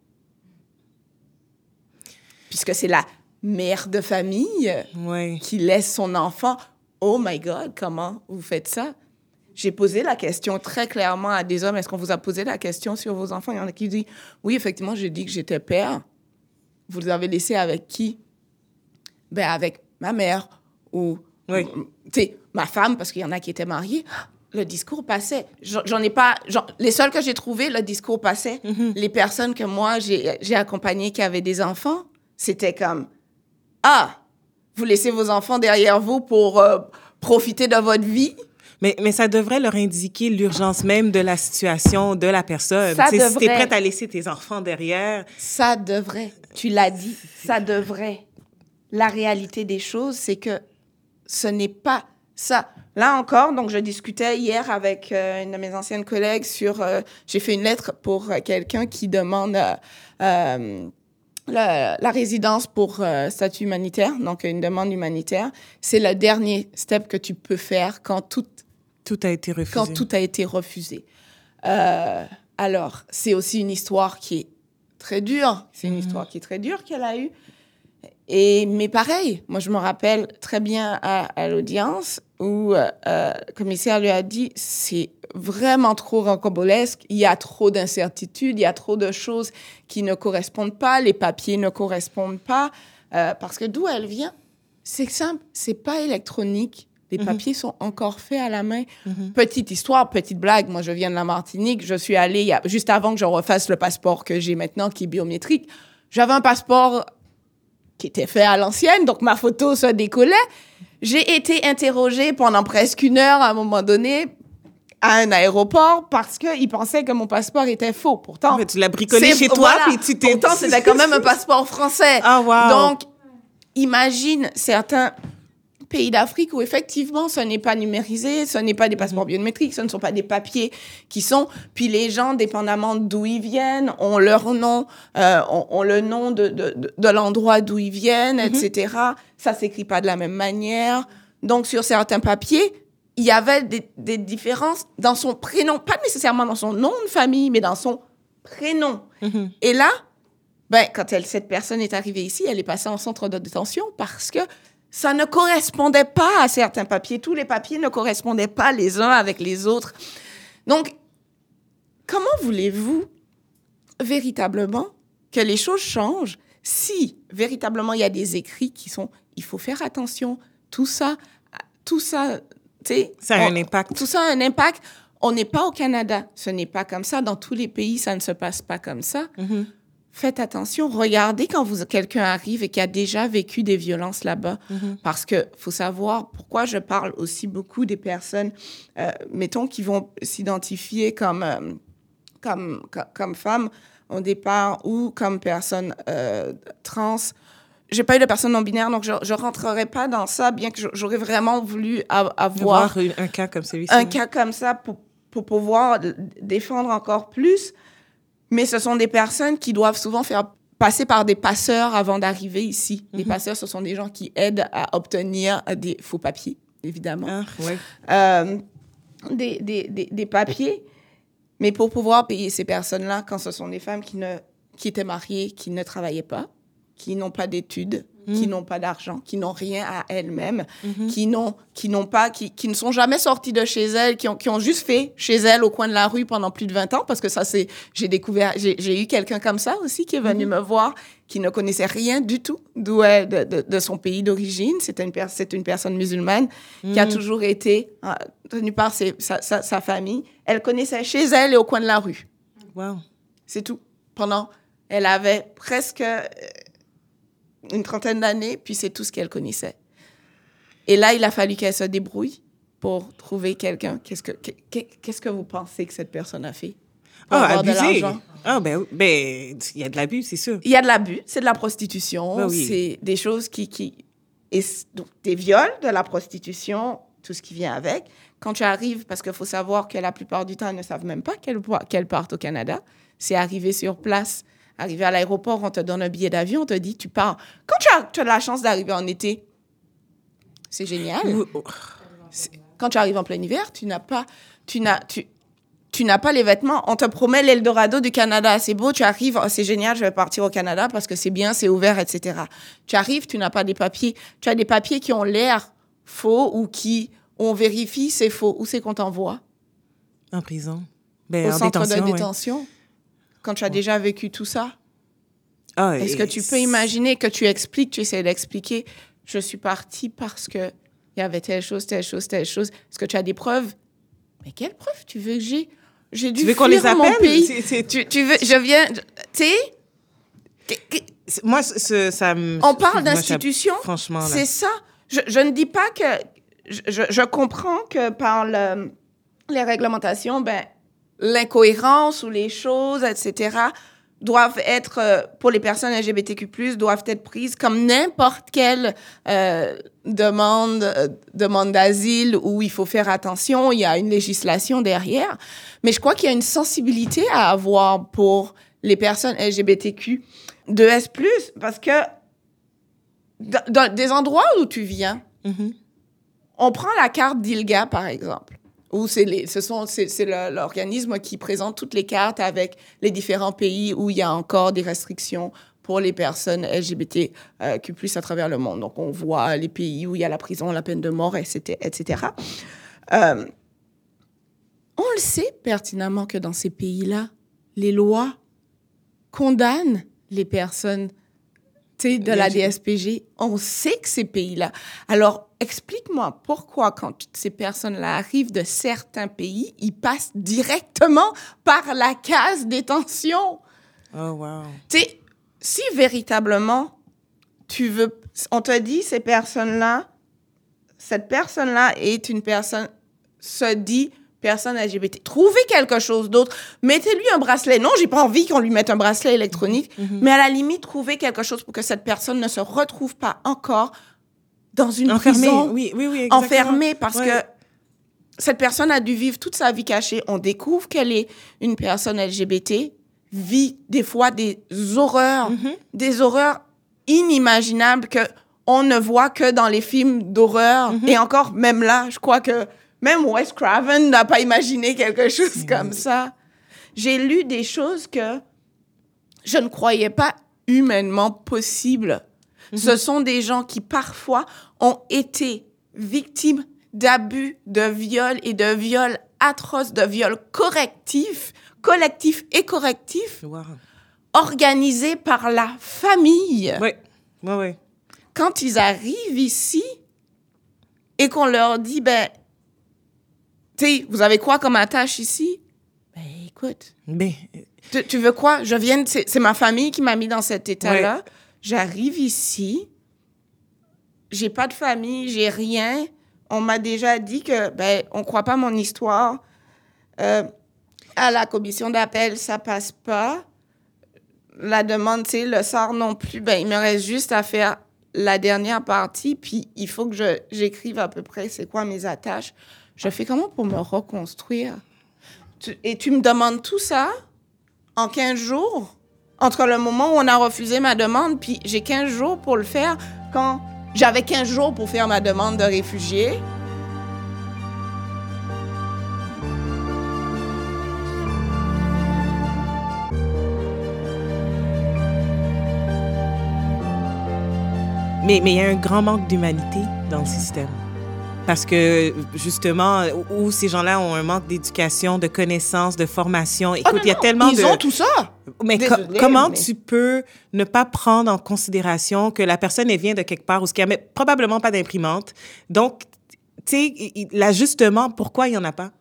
puisque c'est la mère de famille qui laisse son enfant. Oh my God, comment vous faites ça? J'ai posé la question très clairement à des hommes. Est-ce qu'on vous a posé la question sur vos enfants? Il y en a qui disent, oui, effectivement, j'ai dit que j'étais père. Vous les avez laissés avec qui? Ben, avec ma mère ou, oui. tu sais, ma femme, parce qu'il y en a qui étaient mariés. Le discours passait. J'en ai pas. les seuls que j'ai trouvés, le discours passait. Mm-hmm. Les personnes que moi, j'ai accompagnées qui avaient des enfants, c'était comme Ah, vous laissez vos enfants derrière vous pour euh, profiter de votre vie? Mais, mais ça devrait leur indiquer l'urgence même de la situation de la personne. Ça devrait. Si tu es prête à laisser tes enfants derrière. Ça devrait. Tu l'as dit, ça devrait. La réalité des choses, c'est que ce n'est pas ça. Là encore, donc je discutais hier avec euh, une de mes anciennes collègues sur. euh, J'ai fait une lettre pour quelqu'un qui demande la, la résidence pour euh, statut humanitaire, donc une demande humanitaire. C'est le dernier step que tu peux faire quand tout Tout a été refusé. quand tout a été refusé. Euh, alors, c'est aussi une histoire qui est très dure. C'est une histoire qui est très dure qu'elle a eue. Et, mais pareil, moi, je me rappelle très bien à, à l'audience où euh, le commissaire lui a dit c'est vraiment trop rocambolesque, il y a trop d'incertitudes, il y a trop de choses qui ne correspondent pas, les papiers ne correspondent pas. Euh, parce que d'où elle vient, c'est simple, c'est pas électronique. Les papiers sont encore faits à la main. Petite histoire, petite blague. Moi, je viens de la Martinique. Je suis allée il y a- juste avant que je refasse le passeport que j'ai maintenant, qui est biométrique. J'avais un passeport qui était fait à l'ancienne, donc ma photo se décollait. J'ai été interrogée pendant presque une heure à un moment donné à un aéroport parce qu'ils pensaient que mon passeport était faux. Pourtant, fait, tu l'as bricolé chez toi, voilà. puis tu t'es... Pourtant, c'était quand même un passeport français. Ah, wow. Donc, imagine certains pays d'Afrique où effectivement ce n'est pas numérisé, ce n'est pas des passeports biométriques, ce ne sont pas des papiers qui sont. Puis les gens, dépendamment d'où ils viennent, ont leur nom, euh, ont, ont le nom de, de, de, de l'endroit d'où ils viennent, etc. Ça s'écrit pas de la même manière. Donc sur certains papiers, il y avait des, des différences dans son prénom, pas nécessairement dans son nom de famille, mais dans son prénom. Mhm. Et là, ben, quand elle, cette personne est arrivée ici, elle est passée en centre de détention parce que ça ne correspondait pas à certains papiers. Tous les papiers ne correspondaient pas les uns avec les autres. Donc, comment voulez-vous véritablement que les choses changent si véritablement il y a des écrits qui sont il faut faire attention, tout ça, tout ça, tu sais. Ça a on- un impact. Tout ça a un impact. On n'est pas au Canada. Ce n'est pas comme ça. Dans tous les pays, ça ne se passe pas comme ça. Mhm. Faites attention. Regardez quand vous, quelqu'un arrive et qui a déjà vécu des violences là-bas. Mhm. Parce que faut savoir pourquoi je parle aussi beaucoup des personnes, euh, mettons, qui vont s'identifier comme, euh, comme, co- comme femmes au départ ou comme personnes euh, trans. J'ai pas eu de personne non binaire, donc je, je rentrerai pas dans ça, bien que j'aurais vraiment voulu avoir Voir un, cas comme celui-ci. un cas comme ça pour, pour pouvoir défendre encore plus. Mais ce sont des personnes qui doivent souvent faire passer par des passeurs avant d'arriver ici. Les passeurs, ce sont des gens qui aident à obtenir des faux papiers, évidemment. Ah, ouais. Euh, des, des, des, des papiers. Mais pour pouvoir payer ces personnes-là, quand ce sont des femmes qui, ne, qui étaient mariées, qui ne travaillaient pas, qui n'ont pas d'études, qui n'ont pas d'argent, qui n'ont rien à elles-mêmes, qui n'ont qui n'ont pas qui, qui ne sont jamais sorties de chez elles, qui ont qui ont juste fait chez elles au coin de la rue pendant plus de 20 ans parce que ça c'est j'ai découvert j'ai eu quelqu'un comme ça aussi qui est venu me voir qui ne connaissait rien du tout d'où est de, de, de son pays d'origine, c'était une c'est une personne musulmane qui a toujours été euh, tenue par ses- sa, sa, sa famille, elle connaissait chez elle et au coin de la rue. Wow. C'est tout. Pendant, elle avait presque euh, une trentaine d'années, puis c'est tout ce qu'elle connaissait. Et là, il a fallu qu'elle se débrouille pour trouver quelqu'un. Qu'est-ce que, qu'est-ce que vous pensez que cette personne a fait Ah, abusé. Ah, ben, ben, il y a de l'abus, c'est sûr. Il y a de l'abus, c'est de la prostitution, Ben oui. c'est des choses qui... qui et donc, des viols, de la prostitution, tout ce qui vient avec. Quand tu arrives, parce qu'il faut savoir que la plupart du temps, elles ne savent même pas qu'elles qu'elles partent au Canada. C'est arrivé sur place, arrivé à l'aéroport, on te donne un billet d'avion, on te dit, tu pars. Quand tu as, tu as la chance d'arriver en été, c'est génial. Oh, Quand tu arrives en plein hiver, tu n'as pas, tu n'as, tu, tu n'as pas les vêtements. On te promet l'Eldorado du Canada. C'est beau, tu arrives, oh, c'est génial, je vais partir au Canada parce que c'est bien, c'est ouvert, etc. Tu arrives, tu n'as pas des papiers. Tu as des papiers qui ont l'air faux ou qui, on vérifie, c'est faux. Où c'est qu'on t'envoie? En prison. Ben, Au en centre détention, de ouais. Quand tu as déjà vécu tout ça. Ah, Est-ce que tu peux imaginer que tu expliques, tu essaies d'expliquer, je suis partie parce que il y avait telle chose, telle chose, telle chose. Est-ce que tu as des preuves? Mais quelles preuves tu veux que j'ai? J'ai dû Tu veux fuir les mon appelle? pays. C'est- c'est- Tu, tu veux, je viens, tu sais, Moi, ce- ça me... on parle d'institutions. Franchement. C'est ça. Je, je ne dis pas que. Je, je- je comprends que par le- les réglementations, ben, l'incohérence ou les choses, etc., doivent être, euh, pour les personnes LGBTQ+, doivent être prises comme n'importe quelle euh, demande, euh, demande d'asile où il faut faire attention, il y a une législation derrière. Mais je crois qu'il y a une sensibilité à avoir pour les personnes LGBTQ de S+, parce que dans, dans des endroits où tu viens, Mhm. on prend la carte d'ILGA, par exemple, où c'est l'organisme qui présente toutes les cartes avec les différents pays où il y a encore des restrictions pour les personnes LGBTQ+, à travers le monde. Donc, on voit les pays où il y a la prison, la peine de mort, etc. etc. Euh, on le sait pertinemment que dans ces pays-là, les lois condamnent les personnes de la. DSPG. On sait que ces pays-là. Alors, explique-moi pourquoi, quand ces personnes-là arrivent de certains pays, ils passent directement par la case détention. Oh, wow. Tu sais, si véritablement tu veux, on te dit ces personnes-là, cette personne-là est une personne, se dit personne LGBT. Trouvez quelque chose d'autre. Mettez-lui un bracelet. Non, j'ai pas envie qu'on lui mette un bracelet électronique, mais à la limite, trouvez quelque chose pour que cette personne ne se retrouve pas encore dans une Enfermé, prison oui, oui, oui. enfermée parce Ouais. que cette personne a dû vivre toute sa vie cachée. On découvre qu'elle est une personne LGBT, vit des fois des horreurs, Mhm. des horreurs inimaginables que on ne voit que dans les films d'horreur. Et encore, même là, je crois que même Wes Craven n'a pas imaginé quelque chose comme ça. J'ai lu des choses que je ne croyais pas humainement possibles. Ce sont des gens qui parfois ont été victimes d'abus, de viols et de viols atroces, de viols correctifs, collectifs et correctifs, Wow. organisés par la famille. Oui, oui, oui. Quand ils arrivent ici et qu'on leur dit, ben, sais, vous avez quoi comme attache ici? Ben, écoute, Mais, tu, tu veux quoi? Je viens, c'est c'est ma famille qui m'a mis dans cet état-là. Ouais. J'arrive ici, j'ai pas de famille, j'ai rien. On m'a déjà dit que, ben, on croit pas mon histoire. Euh, à la commission d'appel, ça passe pas. La demande, tu sais, le sort non plus. Ben, il me reste juste à faire la dernière partie, puis il faut que je- j'écrive à peu près c'est quoi mes attaches. Je fais comment pour me reconstruire? Et tu me demandes tout ça en 15 jours? Entre le moment où on a refusé ma demande, puis j'ai 15 jours pour le faire, quand j'avais 15 jours pour faire ma demande de réfugié. mais il y a un grand manque d'humanité dans le système. Parce que, justement, où ces gens-là ont un manque d'éducation, de connaissances, de formation. Écoute, il y a tellement Ils de... ont tout ça. Mais co- comment mais- tu peux ne pas prendre en considération que la personne elle vient de quelque part où il n'y a probablement pas d'imprimante. Donc, tu sais, l'ajustement, pourquoi il n'y en a pas?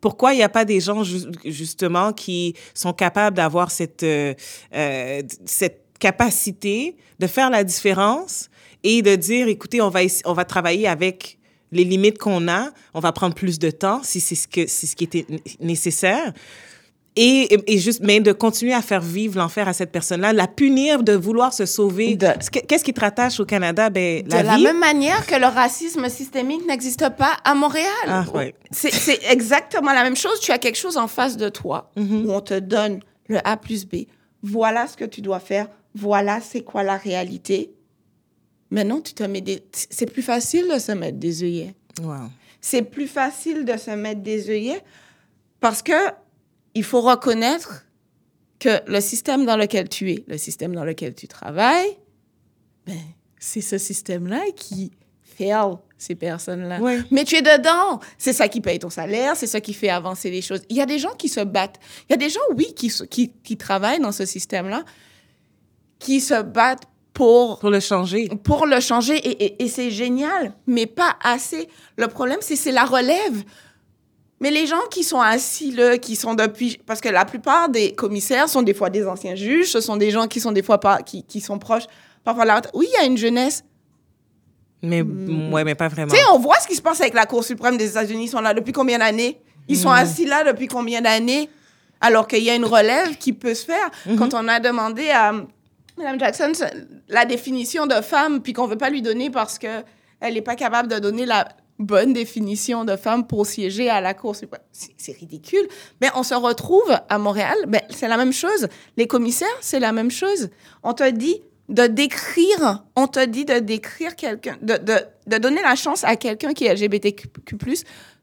Pourquoi il n'y a pas des gens, ju- justement, qui sont capables d'avoir cette, euh, euh, cette capacité de faire la différence et de dire, écoutez, on va, on va travailler avec les limites qu'on a, on va prendre plus de temps si c'est ce, que, c'est ce qui était nécessaire. Et, juste, mais de continuer à faire vivre l'enfer à cette personne-là, la punir de vouloir se sauver. De- Ce que- Qu'est-ce qui te rattache au Canada? Ben, De la la vie. même manière que le racisme systémique n'existe pas à Montréal. Ah, ouais. C'est c'est exactement la même chose. Tu as quelque chose en face de toi Mm-hmm. où on te donne le A plus B. Voilà ce que tu dois faire. Voilà c'est quoi la réalité. Maintenant, tu te mets des... C'est plus facile de se mettre des œillets. Wow. C'est plus facile de se mettre des œillets parce que il faut reconnaître que le système dans lequel tu es, le système dans lequel tu travailles, ben, c'est ce système-là qui fail ces personnes-là. Ouais. Mais tu es dedans. C'est ça qui paye ton salaire, c'est ça qui fait avancer les choses. Il y a des gens qui se battent. Il y a des gens, oui, qui, qui, qui travaillent dans ce système-là, qui se battent pour Pour le changer. pour le changer et, et- et c'est génial, mais pas assez. Le problème, c'est c'est la relève. Mais les gens qui sont assis là, qui sont depuis, parce que la plupart des commissaires sont des fois des anciens juges, ce sont des gens qui sont des fois pas, qui, qui sont proches, parfois la. Oui, il y a une jeunesse. Mais, ouais, mais pas vraiment. Tu sais, on voit ce qui se passe avec la Cour suprême des États-Unis. Ils sont là depuis combien d'années? Ils sont assis là depuis combien d'années? Alors qu'il y a une relève qui peut se faire. Mhm. Quand on a demandé à Mme Jackson la définition de femme, puis qu'on veut pas lui donner parce qu'elle n'est pas capable de donner la bonne définition de femme pour siéger à la Cour. C'est ridicule. Mais on se retrouve à Montréal, ben, c'est la même chose. Les commissaires, c'est la même chose. On te dit de décrire, on te dit de décrire quelqu'un, de, de donner la chance à quelqu'un qui est LGBTQ+,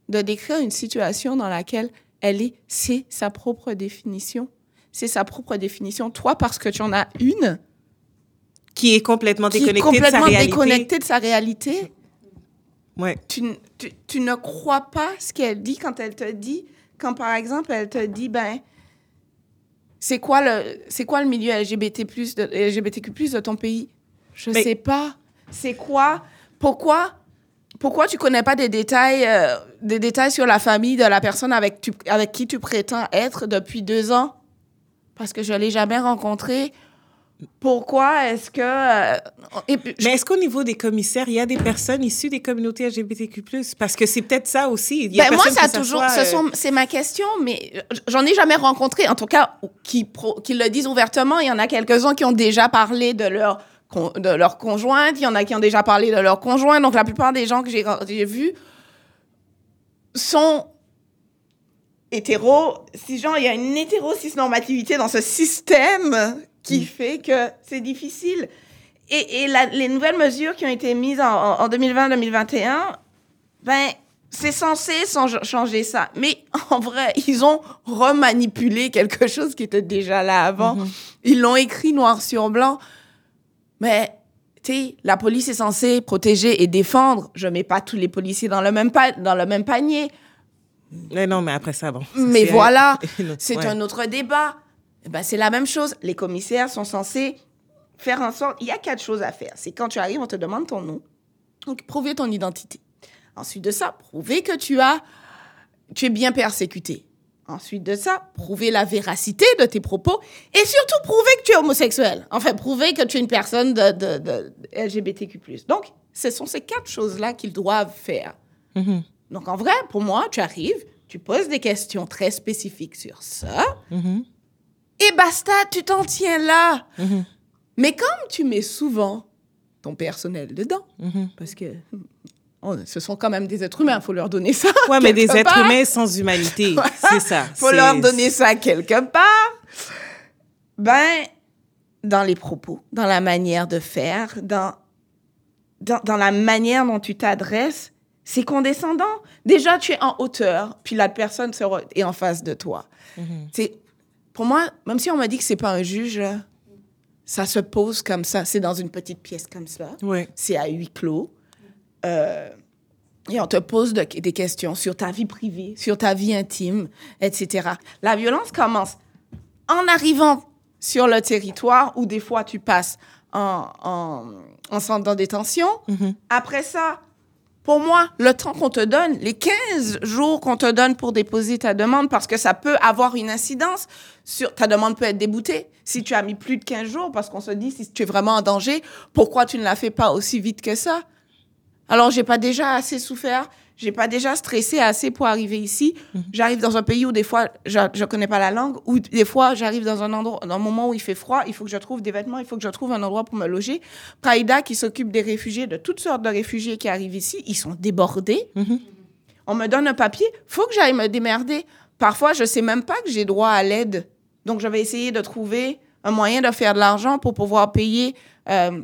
de décrire une situation dans laquelle elle est, c'est sa propre définition. C'est sa propre définition. Toi, parce que tu en as une, Qui est complètement qui est déconnecté de sa complètement déconnectée de sa réalité, Ouais. tu, tu, tu ne crois pas ce qu'elle dit quand elle te dit, quand par exemple elle te dit, ben, c'est quoi le, c'est quoi le milieu LGBT+, de, LGBTQ+, de ton pays? Je Mais- sais pas. C'est quoi? Pourquoi? Pourquoi tu connais pas des détails, euh, des détails sur la famille de la personne avec, tu, avec qui tu prétends être depuis deux ans? Parce que je l'ai jamais rencontré. Pourquoi est-ce que... euh, et puis, je- Mais est-ce qu'au niveau des commissaires, il y a des personnes issues des communautés LGBTQ+, parce que c'est peut-être ça aussi. Il y a Ben, moi, ça a toujours, ce euh, sont, c'est ma question, mais j'en ai jamais rencontré, en tout cas, qui, pro- qui le disent ouvertement. Il y en a quelques-uns qui ont déjà parlé de leur, de leur conjointe, il y en a qui ont déjà parlé de leur conjoint. Donc, la plupart des gens que j'ai, j'ai vus sont hétéros. Si, genre, il y a une hétéro-cis-normativité dans ce système qui fait que c'est difficile. Et, et la- les nouvelles mesures qui ont été mises en, en 2020-2021, ben, c'est censé changer ça. Mais en vrai, ils ont remanipulé quelque chose qui était déjà là avant. Ils l'ont écrit noir sur blanc. Mais, tu sais, la police est censée protéger et défendre. Je mets pas tous les policiers dans le même, pa- dans le même panier. Mais non, mais après ça, bon. Mais c'est- voilà, Ouais. c'est un autre débat. Eh ben, c'est la même chose. Les commissaires sont censés faire en sorte. Il y a quatre choses à faire. C'est quand tu arrives, on te demande ton nom. Donc, prouver ton identité. Ensuite de ça, prouver que tu as, tu es bien persécuté. Ensuite de ça, prouver la véracité de tes propos et surtout prouver que tu es homosexuel. Enfin, prouver que tu es une personne de, de, de LGBTQ+. Donc, ce sont ces quatre choses-là qu'ils doivent faire. Mhm. Donc, en vrai, pour moi, tu arrives, tu poses des questions très spécifiques sur ça, Mhm. et basta, tu t'en tiens là. Mhm. Mais comme tu mets souvent ton personnel dedans, Mhm. parce que hmm, oh, ce sont quand même des êtres humains, il faut leur donner ça. Ouais, mais des êtres humains sans humanité. c'est ça. faut C'est- leur donner ça quelque part. Ben, dans les propos, dans la manière de faire, dans, dans, dans la manière dont tu t'adresses, c'est condescendant. Déjà, tu es en hauteur, puis la personne est en face de toi. Mhm. C'est Pour moi, même si on m'a dit que c'est pas un juge, ça se pose comme ça. C'est dans une petite pièce comme ça Ouais. c'est à huis clos. Euh, et on te pose de- des questions sur ta vie privée, sur ta vie intime, etc. La violence commence en arrivant sur le territoire où des fois tu passes en, en, en centre de détention. Mhm. Après ça, pour moi, le temps qu'on te donne, les 15 jours qu'on te donne pour déposer ta demande, parce que ça peut avoir une incidence sur ta demande peut être déboutée. Si tu as mis plus de 15 jours, parce qu'on se dit, si tu es vraiment en danger, pourquoi tu ne la fais pas aussi vite que ça? Alors, j'ai pas déjà assez souffert, j'ai pas déjà stressé assez pour arriver ici. J'arrive dans un pays où des fois, je, je connais pas la langue, ou des fois, j'arrive dans un endroit, dans un moment où il fait froid, il faut que je trouve des vêtements, il faut que je trouve un endroit pour me loger. Praïda, qui s'occupe des réfugiés, de toutes sortes de réfugiés qui arrivent ici, ils sont débordés. Mhm. On me donne un papier, faut que j'aille me démerder. Parfois, je sais même pas que j'ai droit à l'aide. Donc, je vais essayer de trouver un moyen de faire de l'argent pour pouvoir payer euh,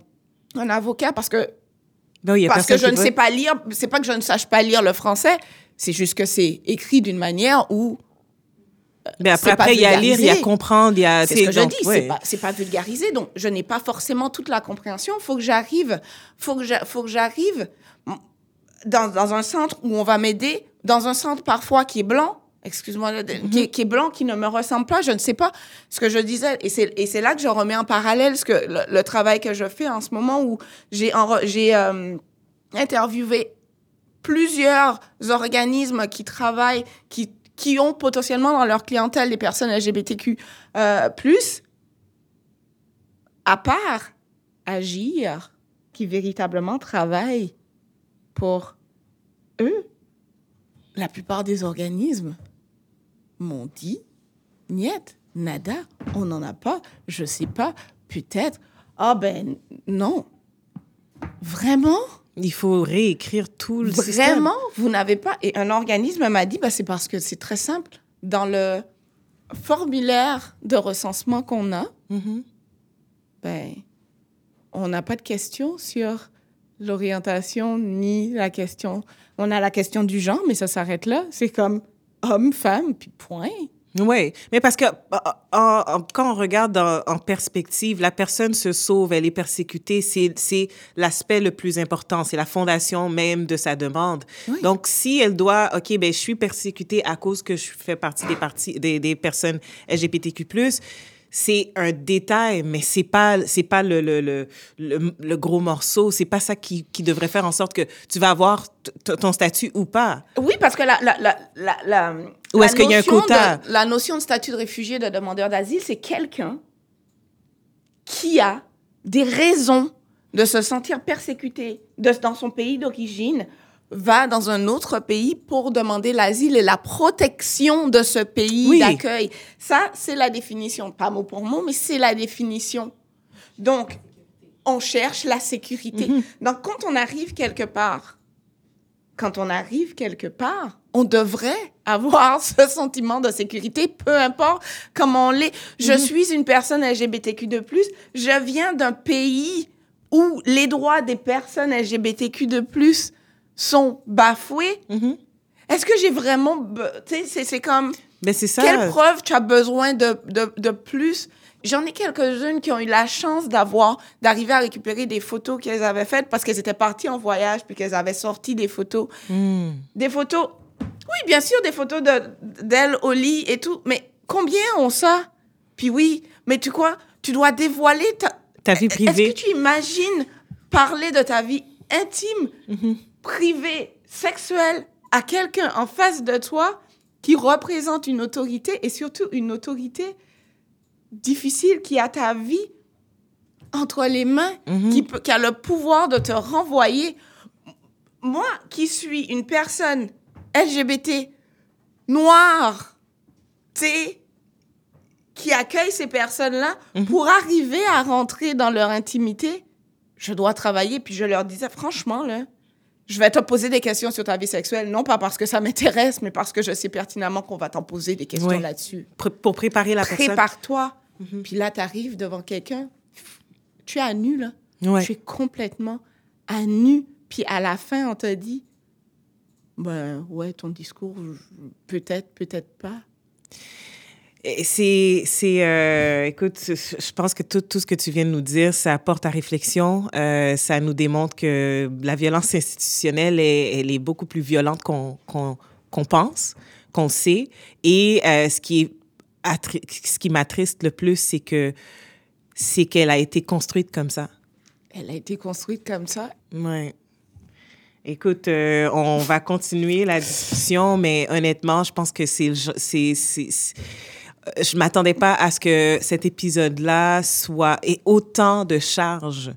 un avocat parce que Non, il y a parce que je ne sais pas lire, c'est pas que je ne sache pas lire le français, c'est juste que c'est écrit d'une manière où Mais après, il y a à lire, il y a comprendre, il y a. c'est ce que je dis, ouais. c'est pas vulgarisé, donc je n'ai pas forcément toute la compréhension. Faut que j'arrive, faut que j'a- faut que j'arrive dans, dans un centre où on va m'aider, dans un centre parfois qui est blanc. Excuse-moi, Mm-hmm. qui, est, qui est blanc, qui ne me ressemble pas, je ne sais pas ce que je disais. Et c'est, là que je remets en parallèle ce que, le, le travail que je fais en ce moment où j'ai, euh, interviewé plusieurs organismes qui travaillent, qui, qui ont potentiellement dans leur clientèle des personnes LGBTQ euh, plus, à part agir, qui véritablement travaillent pour eux, la plupart des organismes m'ont dit niet, nada, on n'en a pas, je sais pas, peut-être. Ah ben non. Vraiment? Il faut réécrire tout le système. Vraiment, vous n'avez pas. Et un organisme m'a dit, bah, c'est parce que c'est très simple. Dans le formulaire de recensement qu'on a, Mhm. ben, on n'a pas de question sur l'orientation ni la question. On a la question du genre, mais ça s'arrête là. C'est comme homme, femme, puis point. Oui, mais parce que en- en- quand on regarde en, en perspective, la personne se sauve, elle est persécutée, c'est l'aspect le plus important, c'est la fondation même de sa demande. Oui. Donc, si elle doit, OK, ben je suis persécutée à cause que je fais partie des, parties, des, des personnes LGBTQ+, c'est un détail, mais c'est pas c'est pas le, le, le, le, le gros morceau. C'est pas ça qui, qui devrait faire en sorte que tu vas avoir ton statut ou pas. Oui, parce que la, la, la, la, la- Ou la est-ce qu'il y a un notion quota? de- la notion de statut de réfugié, de demandeur d'asile, c'est quelqu'un qui a des raisons de se sentir persécuté de- dans son pays d'origine, va dans un autre pays pour demander l'asile et la protection de ce pays Oui. d'accueil. Ça, c'est la définition, pas mot pour mot, mais c'est la définition. Donc, on cherche la sécurité. Donc, quand on arrive quelque part, quand on arrive quelque part, on devrait avoir ce sentiment de sécurité, peu importe comment on l'est. Je suis une personne LGBTQ2+, je viens d'un pays où les droits des personnes LGBTQ2+, sont bafoués? Mhm. Est-ce que j'ai vraiment... Tu sais, c'est- comme... Mais c'est ça. Quelle preuve tu as besoin de, de, de plus? J'en ai quelques-unes qui ont eu la chance d'avoir, d'arriver à récupérer des photos qu'elles avaient faites parce qu'elles étaient parties en voyage puis qu'elles avaient sorti des photos. Hmm. Des photos, oui, bien sûr, des photos de- d'elles au lit et tout, mais combien ont ça? Puis oui, mais tu quoi? Tu dois dévoiler ta, Ta vie privée. est-ce que tu imagines parler de ta vie intime, Mhm. Privée, sexuelle à quelqu'un en face de toi qui représente une autorité et surtout une autorité difficile qui a ta vie entre les mains, Mhm. qui, peut, qui a le pouvoir de te renvoyer. Moi, qui suis une personne LGBT, noire, tu sais, qui accueille ces personnes-là, pour arriver à rentrer dans leur intimité, je dois travailler. Puis je leur disais, franchement, là, je vais te poser des questions sur ta vie sexuelle, non pas parce que ça m'intéresse, mais parce que je sais pertinemment qu'on va t'en poser des questions là-dessus. Pr- pour préparer la personne. Prépare-toi. Puis là, tu arrives devant quelqu'un, tu es à nu, là. Ouais. Tu es complètement à nu. Puis à la fin, on te dit, ben ouais, ton discours, peut-être, peut-être pas. C'est, c'est, euh, écoute, je pense que tout, tout ce que tu viens de nous dire, ça apporte à réflexion. Euh, ça nous démontre que la violence institutionnelle, est, elle est beaucoup plus violente qu'on, qu'on, qu'on pense, qu'on sait. Et euh, ce qui est attri- ce qui m'attriste le plus, c'est que c'est qu'elle a été construite comme ça. Elle a été construite comme ça? Ouais. Écoute, euh, on va continuer la discussion, mais honnêtement, je pense que c'est, c'est, je m'attendais pas à ce que cet épisode-là soit autant de charges.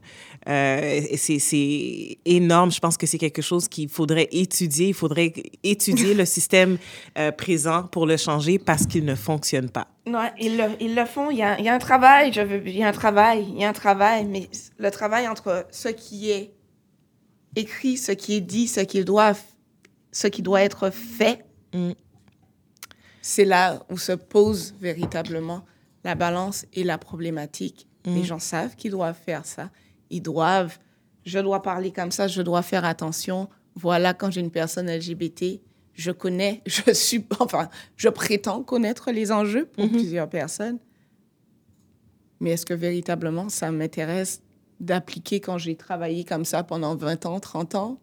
Euh, c'est, c'est énorme. Je pense que c'est quelque chose qu'il faudrait étudier. Il faudrait étudier le système euh, présent pour le changer parce qu'il ne fonctionne pas. Non, ils le, ils le font. Il y, a, il y a un travail, je veux, il y a un travail, il y a un travail, mais le travail entre ce qui est écrit, ce qui est dit, ce qui doit, ce qui doit être fait, Mm. C'est là où se pose véritablement la balance et la problématique. Les gens savent qu'ils doivent faire ça. Ils doivent, je dois parler comme ça, je dois faire attention. Voilà, quand j'ai une personne LGBT, je connais, je suis, enfin, je prétends connaître les enjeux pour plusieurs personnes. Mais est-ce que véritablement ça m'intéresse d'appliquer quand j'ai travaillé comme ça pendant 20 ans, 30 ans?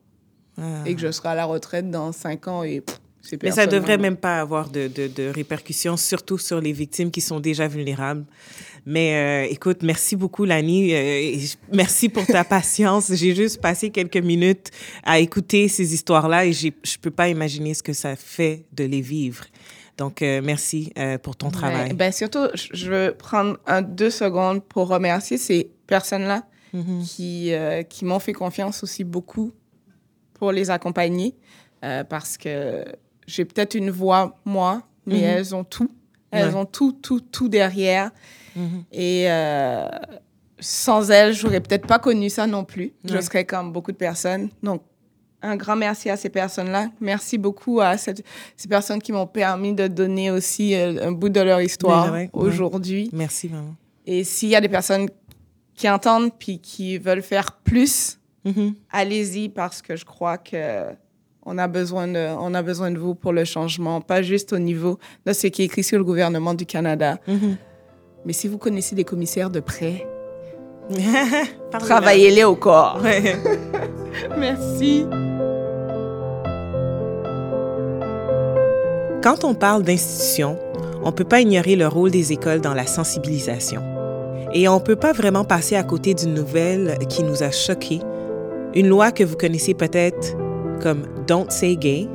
Ah. et que je serai à la retraite dans 5 ans et pff, Mais ça personne, devrait même pas avoir de, de, de répercussions, surtout sur les victimes qui sont déjà vulnérables. Mais euh, écoute, merci beaucoup, Lani. Euh, merci pour ta patience. J'ai juste passé quelques minutes à écouter ces histoires-là et je peux pas imaginer ce que ça fait de les vivre. Donc, euh, merci euh, pour ton travail. Ouais, ben surtout, je- veux prendre un, deux secondes pour remercier ces personnes-là Mhm. qui, euh, qui m'ont fait confiance aussi beaucoup pour les accompagner parce que j'ai peut-être une voix, moi, mais Mhm. elles ont tout. Elles ont tout, tout, tout derrière. Mm-hmm. Et euh, sans elles, j'aurais peut-être pas connu ça non plus. Je serais comme beaucoup de personnes. Donc, un grand merci à ces personnes-là. Merci beaucoup à ces personnes qui m'ont permis de donner aussi euh, un bout de leur histoire aujourd'hui. Merci vraiment. Et s'il y a des personnes qui entendent puis qui veulent faire plus, mm-hmm. allez-y parce que je crois que on a besoin de, on a besoin de vous pour le changement, pas juste au niveau de ce qui est écrit sur le gouvernement du Canada. Mm-hmm. Mais si vous connaissez des commissaires de près, travaillez-les au corps. Merci. Quand on parle d'institutions, on ne peut pas ignorer le rôle des écoles dans la sensibilisation. Et on ne peut pas vraiment passer à côté d'une nouvelle qui nous a choqués, une loi que vous connaissez peut-être comme Don't Say Gay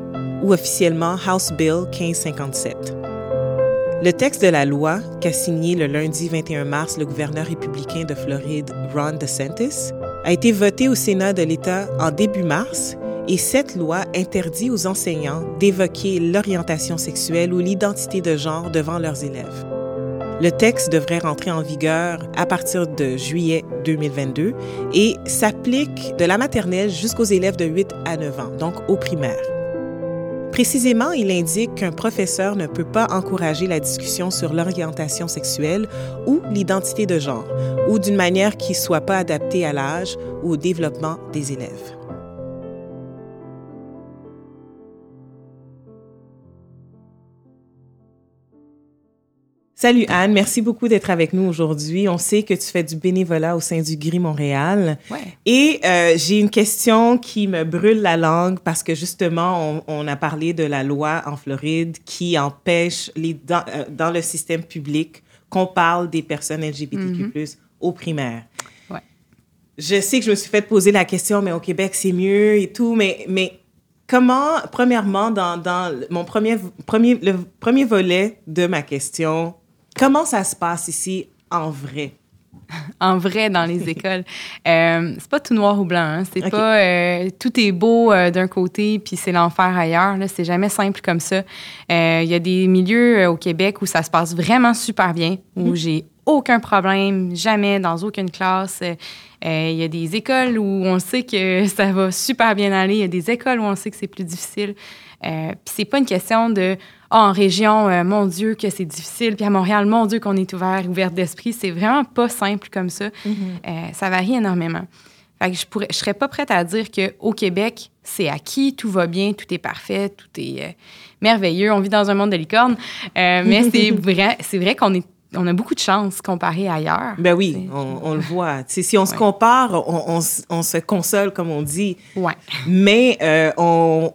ou officiellement House Bill 1557. Le texte de la loi qu'a signé le lundi 21 mars le gouverneur républicain de Floride, Ron DeSantis, a été voté au Sénat de l'État en début mars et cette loi interdit aux enseignants d'évoquer l'orientation sexuelle ou l'identité de genre devant leurs élèves. Le texte devrait rentrer en vigueur à partir de juillet 2022 et s'applique de la maternelle jusqu'aux élèves de 8 à 9 ans, donc au primaire. Précisément, il indique qu'un professeur ne peut pas encourager la discussion sur l'orientation sexuelle ou l'identité de genre, ou d'une manière qui ne soit pas adaptée à l'âge ou au développement des élèves. Salut Anne, merci beaucoup d'être avec nous aujourd'hui. On sait que tu fais du bénévolat au sein du Gris Montréal. Ouais. Et euh, j'ai une question qui me brûle la langue parce que justement, on, a parlé de la loi en Floride qui empêche les, dans, euh, dans le système public qu'on parle des personnes LGBTQ+, mm-hmm. au primaire. Ouais. Je sais que je me suis fait poser la question, mais au Québec, c'est mieux et tout, mais, mais comment, premièrement, dans, dans mon premier, premier, le premier volet de ma question, Comment ça se passe ici en vrai? en vrai dans les écoles. Euh, c'est pas tout noir ou blanc. Hein. C'est pas euh, tout est beau euh, d'un côté puis c'est l'enfer ailleurs. Là, c'est jamais simple comme ça. Il y a des milieux au Québec où ça se passe vraiment super bien, où mhm. j'ai aucun problème, jamais dans aucune classe. Il y a des écoles où on sait que ça va super bien aller. Il y a des écoles où on sait que c'est plus difficile. Puis c'est pas une question de ah, en région, euh, mon Dieu, que c'est difficile. Puis à Montréal, mon Dieu, qu'on est ouvert, ouvert d'esprit. C'est vraiment pas simple comme ça. Mm-hmm. Euh, ça varie énormément. Fait que je pourrais, je serais pas prête à dire qu'au Québec, c'est acquis, tout va bien, tout est parfait, tout est euh, merveilleux. On vit dans un monde de licorne. mais c'est vrai, c'est vrai qu'on est on a beaucoup de chance comparé ailleurs. Ben oui, on, le voit. si on se compare, on, on, se console, comme on dit. Ouais. Mais on,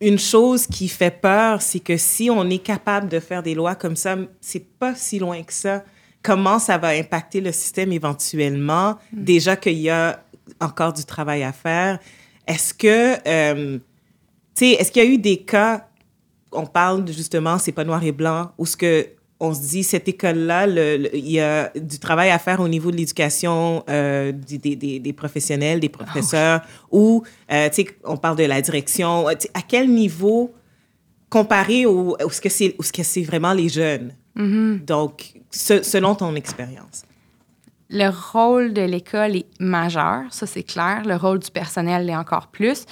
une chose qui fait peur, c'est que si on est capable de faire des lois comme ça, c'est pas si loin que ça. Comment ça va impacter le système éventuellement? Hmm. Déjà qu'il y a encore du travail à faire. Est-ce que, euh, tu sais, est-ce qu'il y a eu des cas, on parle justement, c'est pas noir et blanc, où ce que on se dit, cette école-là, il y a du travail à faire au niveau de l'éducation euh, des, des, des, professionnels, des professeurs, ou, euh, tu sais, on parle de la direction. À quel niveau, comparé au, ce que c'est, ce que c'est vraiment les jeunes? Mm-hmm. Donc, selon ton expérience. Le rôle de l'école est majeur, ça c'est clair. Le rôle du personnel l'est encore plus.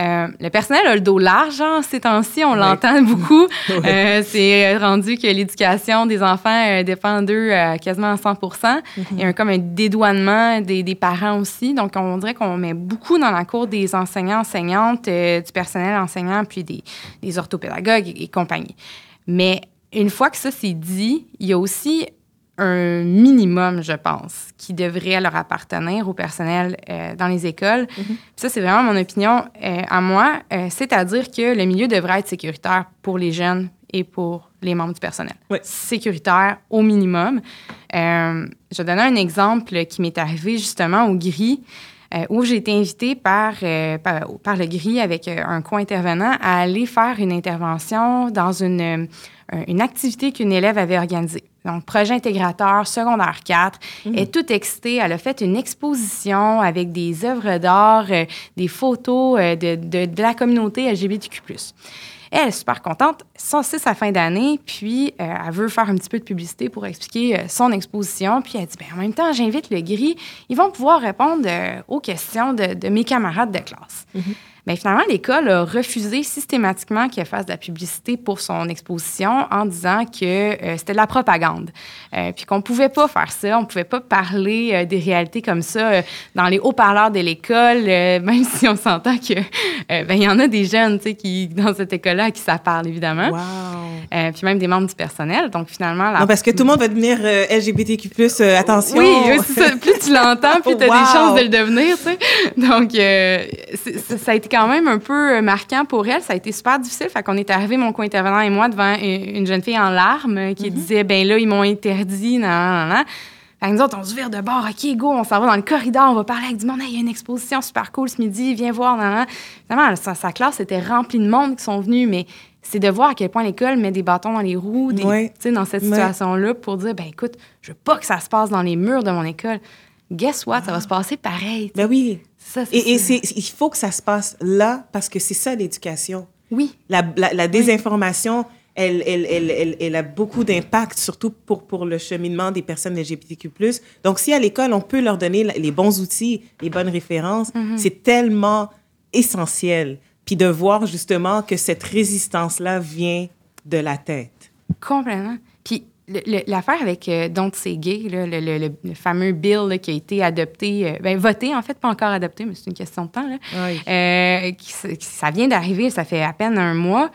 Euh, le personnel a le dos large hein, ces temps-ci, on l'entend beaucoup. Euh, c'est rendu que l'éducation des enfants euh, dépend d'eux quasiment à 100 mm-hmm. Il y a comme un dédouanement des, parents aussi. Donc, on dirait qu'on met beaucoup dans la cour des enseignants, enseignantes, du personnel enseignant, puis des, des orthopédagogues et, et compagnie. Mais une fois que ça c'est dit, il y a aussi un minimum, je pense, qui devrait leur appartenir au personnel euh, dans les écoles. Mhm. Ça, c'est vraiment mon opinion euh, à moi, euh, c'est-à-dire que le milieu devrait être sécuritaire pour les jeunes et pour les membres du personnel. Sécuritaire au minimum. je vais donner un exemple qui m'est arrivé justement au GRI. où j'ai été invitée par, par, par, le GRI avec un co-intervenant à aller faire une intervention dans une, une activité qu'une élève avait organisée donc projet intégrateur, secondaire 4, Elle mmh. est toute excitée. Elle a fait une exposition avec des œuvres d'art, euh, des photos euh, de, de, de, la communauté LGBTQ+. Elle est super contente. Ça, c'est sa fin d'année, puis euh, elle veut faire un petit peu de publicité pour expliquer son exposition. Puis elle dit, ben, en même temps, j'invite le gris. Ils vont pouvoir répondre aux questions de, mes camarades de classe. Mm-hmm. Bien, finalement, l'école a refusé systématiquement qu'elle fasse de la publicité pour son exposition en disant que euh, c'était de la propagande. Euh, puis qu'on ne pouvait pas faire ça, on ne pouvait pas parler euh, des réalités comme ça dans les haut-parleurs de l'école, même si on s'entend que ben, il y en a des jeunes qui, dans cette école-là qui ça parle, évidemment. Wow. puis même des membres du personnel. Donc finalement. Non, parce que tout le monde va devenir LGBTQ, attention. Oui, plus tu l'entends, plus tu as des chances de le devenir. Tu sais. Donc, ça a été quand même un peu euh, marquant pour elle. Ça a été super difficile. Fait qu'on est arrivé, mon co-intervenant et moi, devant une jeune fille en larmes euh, qui mhm. disait ben là, ils m'ont interdit, nan, nan, nan. Fait que nous autres, on se vire de bord. OK, go, on s'en va dans le corridor, on va parler avec du monde. Il y a une exposition super cool ce midi, viens voir. Nan, nan. sa, classe était remplie de monde qui sont venus, mais c'est de voir à quel point l'école met des bâtons dans les roues des, sais, dans cette situation-là pour dire ben écoute, je veux pas que ça se passe dans les murs de mon école. Guess what? Ça va se passer pareil. Ben oui et, il faut que ça se passe là parce que c'est ça l'éducation. Oui. La, la, désinformation, elle, elle, elle, elle, a beaucoup d'impact, surtout pour, pour le cheminement des personnes LGBTQ+. Donc, si à l'école, on peut leur donner les bons outils, les bonnes références, mm-hmm. c'est tellement essentiel. Puis de voir justement que cette résistance-là vient de la tête. Complètement. L'affaire avec euh, Don't Say Gay, le, fameux bill qui a été adopté, euh, ben, voté en fait, pas encore adopté, mais c'est une question de temps, là, euh, ça vient d'arriver, ça fait à peine un mois.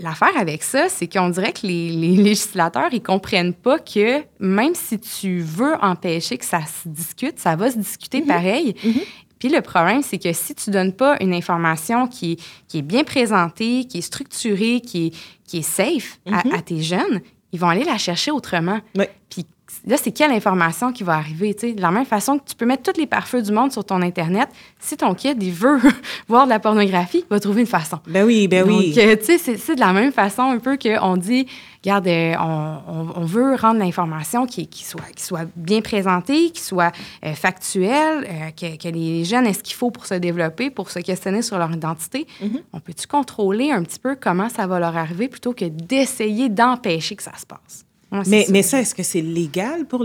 L'affaire avec ça, c'est qu'on dirait que les, législateurs, ils comprennent pas que même si tu veux empêcher que ça se discute, ça va se discuter mm-hmm. pareil. Mm-hmm. Puis le problème, c'est que si tu donnes pas une information qui, qui est bien présentée, qui est structurée, qui est, qui est safe à, mm-hmm. à, tes jeunes, ils vont aller la chercher autrement. Puis là, c'est quelle information qui va arriver? De la même façon que tu peux mettre tous les pare du monde sur ton Internet, si ton kid, il veut voir de la pornographie, il va trouver une façon. Ben oui, ben oui. Euh, tu sais, c'est de la même façon un peu qu'on dit, regarde, euh, on, veut rendre l'information qui, qui, soit, qui soit bien présentée, qui soit euh, factuelle, que, les jeunes aient ce qu'il faut pour se développer, pour se questionner sur leur identité. Mm-hmm. On peut-tu contrôler un petit peu comment ça va leur arriver plutôt que d'essayer d'empêcher que ça se passe? Mais, ça. mais ça, est-ce que c'est légal pour,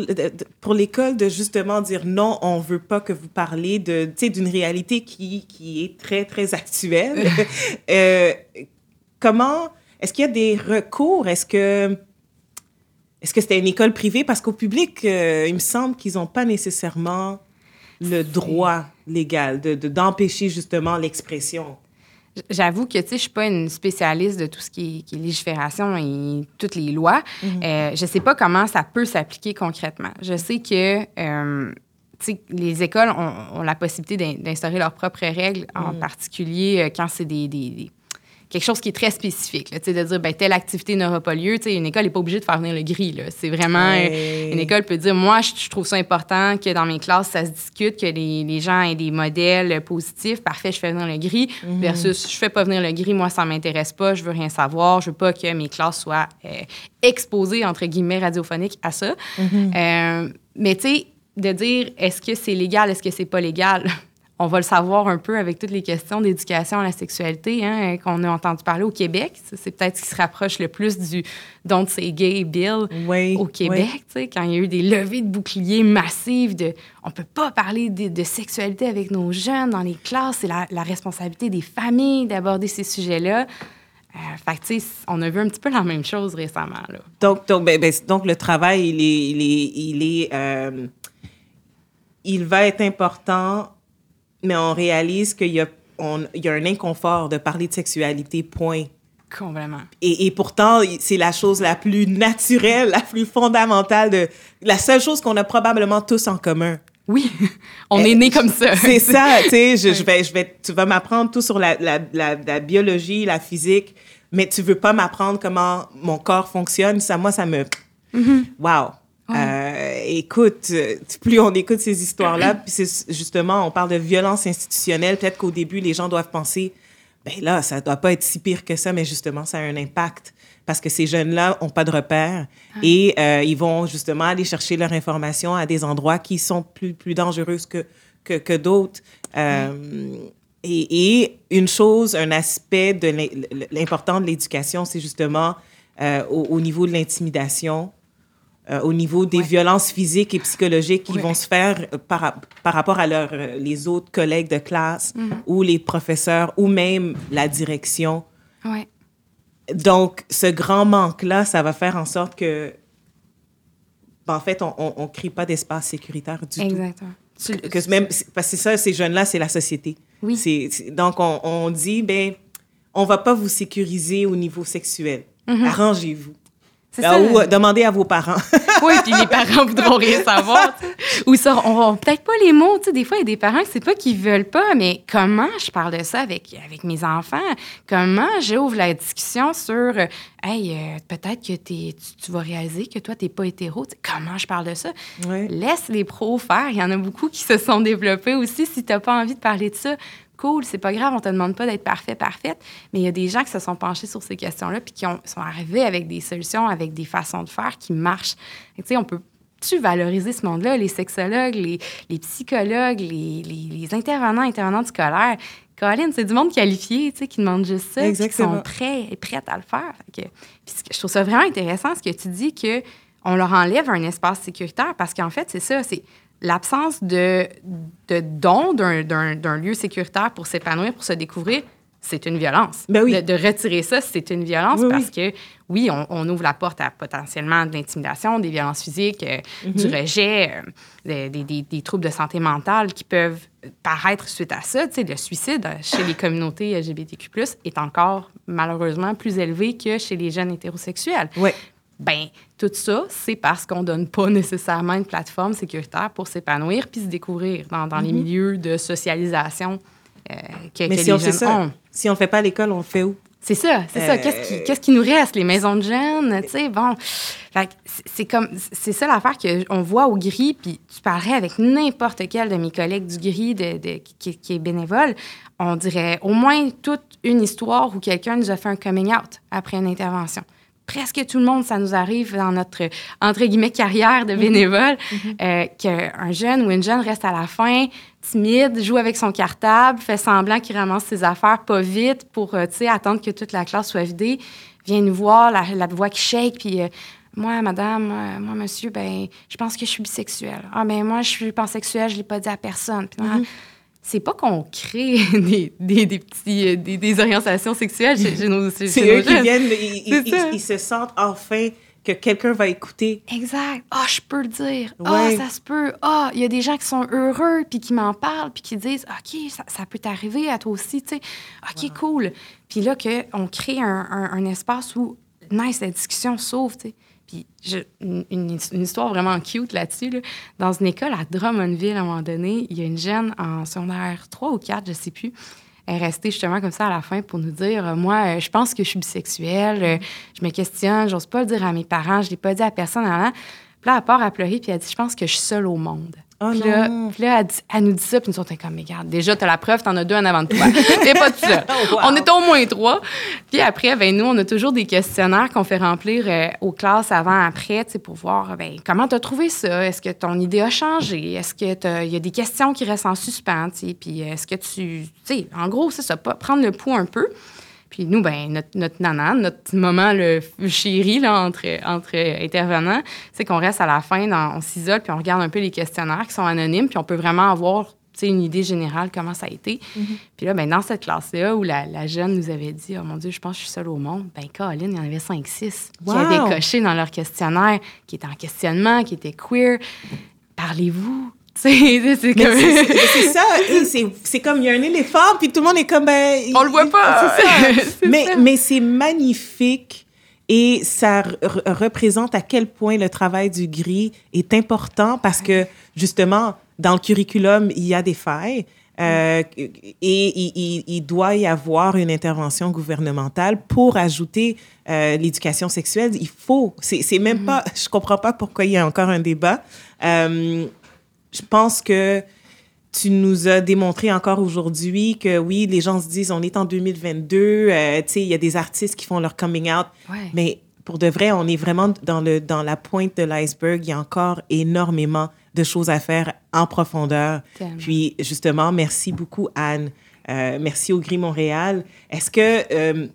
pour l'école de justement dire non, on veut pas que vous parlez de, d'une réalité qui, qui est très, très actuelle? euh, comment, est-ce qu'il y a des recours? Est-ce que, est-ce que c'était une école privée? Parce qu'au public, euh, il me semble qu'ils n'ont pas nécessairement le droit légal de, d'empêcher justement l'expression. J'avoue que, tu sais, je suis pas une spécialiste de tout ce qui est, légifération et toutes les lois. Je mhm. euh, ne je sais pas comment ça peut s'appliquer concrètement. Je sais que, euh, les écoles ont, la possibilité d'instaurer leurs propres règles, en mhm. particulier euh, quand c'est des, quelque chose qui est très spécifique. Là, de dire, ben, telle activité n'aura pas lieu. une école n'est pas obligée de faire venir le gris. C'est vraiment... Une école peut dire, moi, je, trouve ça important que dans mes classes, ça se discute, que les, les gens aient des modèles positifs. Parfait, je fais venir le gris. Mhm. Versus, je fais pas venir le gris, moi, ça m'intéresse pas, je veux rien savoir. Je veux pas que mes classes soient euh, exposées, entre guillemets, radiophoniques à ça. Mhm. Euh, mais tu sais, de dire, est-ce que c'est légal, est-ce que c'est pas légal? On va le savoir un peu avec toutes les questions d'éducation à la sexualité hein, qu'on a entendu parler au Québec. C'est peut-être ce qui se rapproche le plus du Don't Say Gay Bill au Québec, quand il y a eu des levées de boucliers massives de on peut pas parler de, sexualité avec nos jeunes dans les classes, c'est la, responsabilité des familles d'aborder ces sujets-là. Euh, fait on a vu un petit peu la même chose récemment. Là. Donc, donc, ben, ben, donc le travail, il est, il est, il, est, euh, il va être important mais on réalise qu'il y a, y a un inconfort de parler de sexualité, point. Complètement. Et, et pourtant, c'est la chose la plus naturelle, la plus fondamentale, de, la seule chose qu'on a probablement tous en commun. Oui, on est né comme ça. C'est ça, tu sais, je, je, vais, je vais, tu vas m'apprendre tout sur la, la, la, biologie, la physique, mais tu veux pas m'apprendre comment mon corps fonctionne. Ça, moi, ça me... Mm-hmm. Wow! Euh, écoute, plus on écoute ces histoires-là, puis c'est justement, on parle de violence institutionnelle. Peut-être qu'au début, les gens doivent penser, ben là, ça doit pas être si pire que ça, mais justement, ça a un impact parce que ces jeunes-là ont pas de repères et euh, ils vont justement aller chercher leur information à des endroits qui sont plus plus dangereux que que, que d'autres. Euh, et, une chose, un aspect de l'important de l'éducation, c'est justement euh, au, niveau de l'intimidation, euh, au niveau des violences physiques et psychologiques qui vont se faire par, par rapport à leur, les autres collègues de classe mm-hmm. ou les professeurs ou même la direction. Ouais. Donc, ce grand manque-là, ça va faire en sorte que, ben, en fait, on ne crée pas d'espace sécuritaire du Exactement. tout. Que même, parce que ça, ces jeunes-là, c'est la société. Oui. donc, on, on, dit, ben, on va pas vous sécuriser au niveau sexuel. Mm-hmm. Arrangez-vous. Ah, ou euh, demandez à vos parents. oui, puis les parents voudront rien savoir. Ou ça, on peut-être pas les mots. Des fois, il y a des parents c'est pas qu'ils veulent pas, mais comment je parle de ça avec, avec mes enfants? Comment j'ouvre la discussion sur, euh, hey, euh, peut-être que tu, tu, vas réaliser que toi, tu n'es pas hétéro. comment je parle de ça? Laisse les pros faire. Il y en a beaucoup qui se sont développés aussi. Si tu n'as pas envie de parler de ça, cool, c'est pas grave, on te demande pas d'être parfait, parfaite, mais il y a des gens qui se sont penchés sur ces questions-là puis qui ont, sont arrivés avec des solutions, avec des façons de faire qui marchent. Tu sais, on peut tu valoriser ce monde-là, les sexologues, les, les psychologues, les, les, intervenants, intervenantes scolaires. Colin, c'est du monde qualifié, tu sais, qui demande juste ça, qui sont prêts et prêtes à le faire. Que, je trouve ça vraiment intéressant ce que tu dis que on leur enlève un espace sécuritaire parce qu'en fait, c'est ça, c'est l'absence de, de don d'un lieu sécuritaire pour s'épanouir, pour se découvrir, c'est une violence. Ben oui. de, retirer ça, c'est une violence parce que, oui, on, ouvre la porte à potentiellement de l'intimidation, des violences physiques, euh, mm-hmm. du rejet, euh, des, des, des, troubles de santé mentale qui peuvent paraître suite à ça. Tu sais, le suicide chez les communautés LGBTQ+, est encore malheureusement plus élevé que chez les jeunes hétérosexuels. Oui. Ben, tout ça, c'est parce qu'on donne pas nécessairement une plateforme sécuritaire pour s'épanouir puis se découvrir dans, dans les mhm. milieux de socialisation euh, que, Mais si on fait ça, Si on fait pas l'école, on fait où? C'est ça, c'est ça. Qu'est-ce qui, qu'est-ce qui, nous reste? Les maisons de jeunes, tu sais, bon. c'est comme, c'est ça l'affaire qu'on voit au gris, puis tu parlerais avec n'importe quel de mes collègues du gris de, de qui, qui, est bénévole, on dirait au moins toute une histoire où quelqu'un nous a fait un coming out après une intervention presque tout le monde, ça nous arrive dans notre, entre guillemets, carrière de mhm. bénévole, mhm. euh, qu'un jeune ou une jeune reste à la fin timide, joue avec son cartable, fait semblant qu'il ramasse ses affaires pas vite pour, euh, tu sais, attendre que toute la classe soit vidée, vient nous voir, la, voix qui shake, puis... Euh, moi, madame, moi, monsieur, ben, je pense que je suis bisexuelle. Ah, ben, moi, je suis pansexuelle, je l'ai pas dit à personne. Puis, mhm c'est pas qu'on crée des, des, des petits, euh, des, des, orientations sexuelles chez, nos C'est eux qui viennent, ils, ils, se sentent enfin que quelqu'un va écouter. Exact. Ah, oh, je peux le dire. Ah, ça se peut. Ah, il y a des gens qui sont heureux, puis qui m'en parlent, puis qui disent, OK, ça, ça peut t'arriver à toi aussi, tu sais. OK, cool. Puis là, on crée un, un, un, espace où, nice, la discussion s'ouvre, tu sais. Une, histoire vraiment cute là-dessus. Dans une école à Drummondville, à un moment donné, il y a une jeune en secondaire 3 ou 4, je ne sais plus. Elle est restée justement comme ça à la fin pour nous dire euh, Moi, euh, je pense que je suis bisexuelle, euh, je me questionne, j'ose pas le dire à mes parents, je l'ai pas dit à personne. Puis là, elle part à pleurer, puis elle dit Je pense que je suis seule au monde. Oh puis, là, puis là, elle, nous dit ça, puis nous sommes comme, mais regarde, déjà, t'as la preuve, t'en as deux en avant de toi. T'es pas tout seul. Oh, on est au moins trois. Puis après, ben, nous, on a toujours des questionnaires qu'on fait remplir euh, aux classes avant, après, pour voir, ben, comment t'as trouvé ça? Est-ce que ton idée a changé? Est-ce qu'il y a des questions qui restent en suspens? Puis est-ce que tu. Tu sais, en gros, c'est ça, prendre le pouls un peu. Puis nous, ben, notre, notre notre moment le chéri là, entre, entre intervenants, c'est qu'on reste à la fin, dans, on s'isole, puis on regarde un peu les questionnaires qui sont anonymes, puis on peut vraiment avoir une idée générale comment ça a été. Mm-hmm. Puis là, ben, dans cette classe-là, où la, jeune nous avait dit « Oh mon Dieu, je pense que je suis seule au monde », ben Colin, il y en avait cinq, six qui avaient coché dans leur questionnaire, qui étaient en questionnement, qui étaient queer. Parlez-vous, c'est comme... ça, c'est comme il y a un éléphant, puis tout le monde est comme... Ben, On le voit pas. mais mais c'est magnifique et ça représente à quel point le travail du gris est important parce que, justement, dans le curriculum, il y a des failles. Euh, et il, il, doit y avoir une intervention gouvernementale pour ajouter euh, l'éducation sexuelle. Il faut. C'est même mm-hmm. pas. Je comprends pas pourquoi il y a encore un débat. Euh, je pense que tu nous as démontré encore aujourd'hui que oui, les gens se disent on est en 2022, euh, tu sais, il y a des artistes qui font leur coming out, mais pour de vrai, on est vraiment dans, le, dans la pointe de l'iceberg. Il y a encore énormément de choses à faire en profondeur. Puis justement, merci beaucoup Anne merci au Gris Montréal. Est-ce que,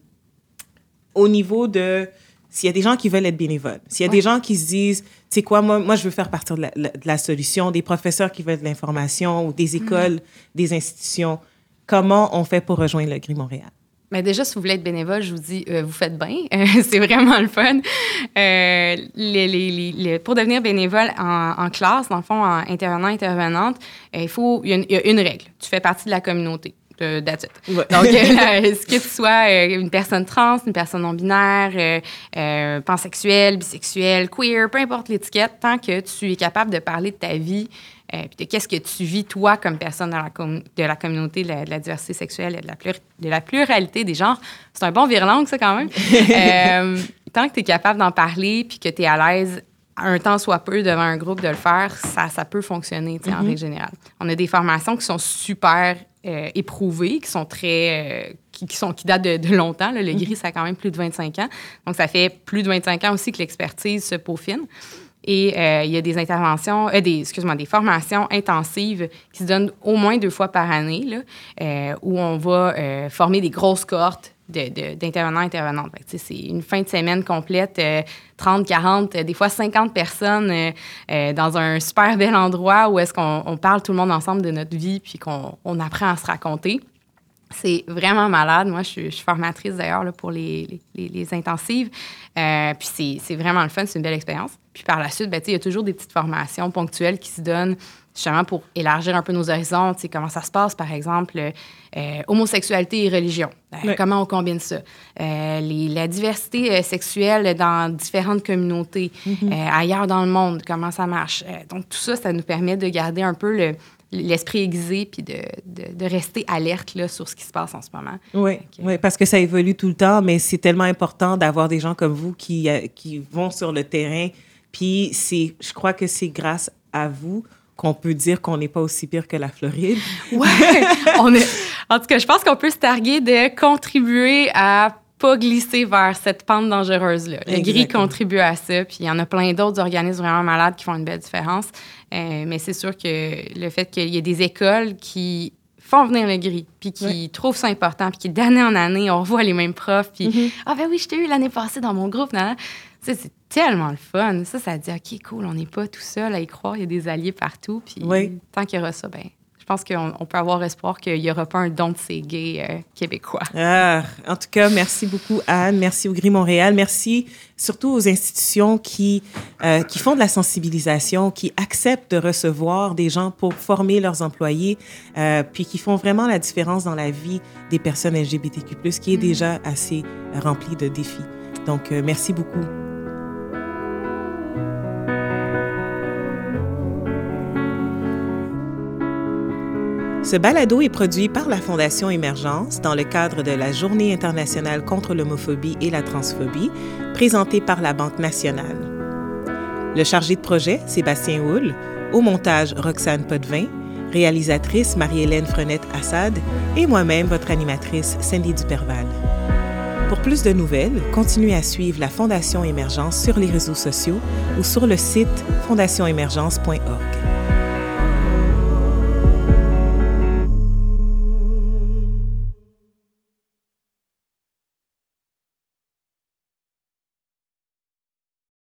au niveau de s'il y a des gens qui veulent être bénévoles, s'il y a des gens qui se disent, tu sais quoi, moi, moi, je veux faire partie de la, de la solution, des professeurs qui veulent de l'information ou des écoles, mm. des institutions, comment on fait pour rejoindre le Gris Montréal? Mais déjà, si vous voulez être bénévole, je vous dis, euh, vous faites bien. c'est vraiment le fun. Euh, les, les, les, pour devenir bénévole en, en, classe, dans le fond, en intervenant, intervenante, euh, il faut, il y, a une, règle. Tu fais partie de la communauté. Euh, that's it. Donc, est-ce que tu sois une personne trans, une personne non-binaire, pansexuelle, bisexuelle, queer, peu importe l'étiquette, tant que tu es capable de parler de ta vie, euh, puis qu'est-ce que tu vis, toi, comme personne dans la de la communauté de la, diversité sexuelle et de la, de la pluralité des genres. C'est un bon virelangue, ça, quand même. euh, tant que tu es capable d'en parler puis que tu es à l'aise un temps soit peu devant un groupe de le faire, ça, ça peut fonctionner en mm-hmm. règle générale. On a des formations qui sont super euh, éprouvées, qui sont très. Euh, qui, sont, qui datent de, longtemps. Le mm-hmm. gris, ça a quand même plus de 25 ans. Donc, ça fait plus de 25 ans aussi que l'expertise se peaufine. Et euh, il y a des interventions, euh, des, excuse-moi, des formations intensives qui se donnent au moins deux fois par année, là, euh, où on va former des grosses cohortes d'intervenants, intervenantes. c'est une fin de semaine complète, 30, 40, des fois 50 personnes dans un super bel endroit où est-ce qu'on parle tout le monde ensemble de notre vie puis qu'on on apprend à se raconter. C'est vraiment malade. Moi, je suis, formatrice d'ailleurs pour les, les, intensives. Euh, puis c'est vraiment le fun, c'est une belle expérience. Puis par la suite, ben, il y a toujours des petites formations ponctuelles qui se donnent justement pour élargir un peu nos horizons. Comment ça se passe, par exemple, euh, homosexualité et religion. Euh, comment on combine ça? Les, la diversité sexuelle dans différentes communautés, mm-hmm. ailleurs dans le monde, comment ça marche? donc tout ça, ça nous permet de garder un peu le l'esprit aiguisé puis de, de, rester alerte là, sur ce qui se passe en ce moment. Oui, oui, parce que ça évolue tout le temps, mais c'est tellement important d'avoir des gens comme vous qui, euh, qui vont sur le terrain. Puis c'est, je crois que c'est grâce à vous qu'on peut dire qu'on n'est pas aussi pire que la Floride. On est... En tout cas, je pense qu'on peut se targuer de contribuer à pas glisser vers cette pente dangereuse-là. Le gris contribue à ça, puis il y en a plein d'autres organismes vraiment malades qui font une belle différence. Euh, mais c'est sûr que le fait qu'il y ait des écoles qui font venir le gris, puis qui trouvent ça important, puis qui d'année en année, on revoit les mêmes profs, puis mm-hmm. ah ben oui, je t'ai eu l'année passée dans mon groupe, c'est tellement le fun. Ça, ça dit, OK, cool, on n'est pas tout seul à y croire, il y a des alliés partout, puis tant qu'il y aura ça, ben je pense qu'on peut avoir espoir qu'il n'y aura pas un don de ces gays euh, québécois. Ah, en tout cas, merci beaucoup, Anne. Merci au Gris Montréal. Merci surtout aux institutions qui, euh, qui font de la sensibilisation, qui acceptent de recevoir des gens pour former leurs employés, euh, puis qui font vraiment la différence dans la vie des personnes LGBTQ+, qui est mm. déjà assez remplie de défis. Donc, merci beaucoup. Ce balado est produit par la Fondation Émergence dans le cadre de la Journée internationale contre l'homophobie et la transphobie, présentée par la Banque nationale. Le chargé de projet, Sébastien Houle, au montage, Roxane Potvin, réalisatrice Marie-Hélène Frenette-Assad et moi-même, votre animatrice, Cindy Duperval. Pour plus de nouvelles, continuez à suivre la Fondation Émergence sur les réseaux sociaux ou sur le site fondationémergence.org.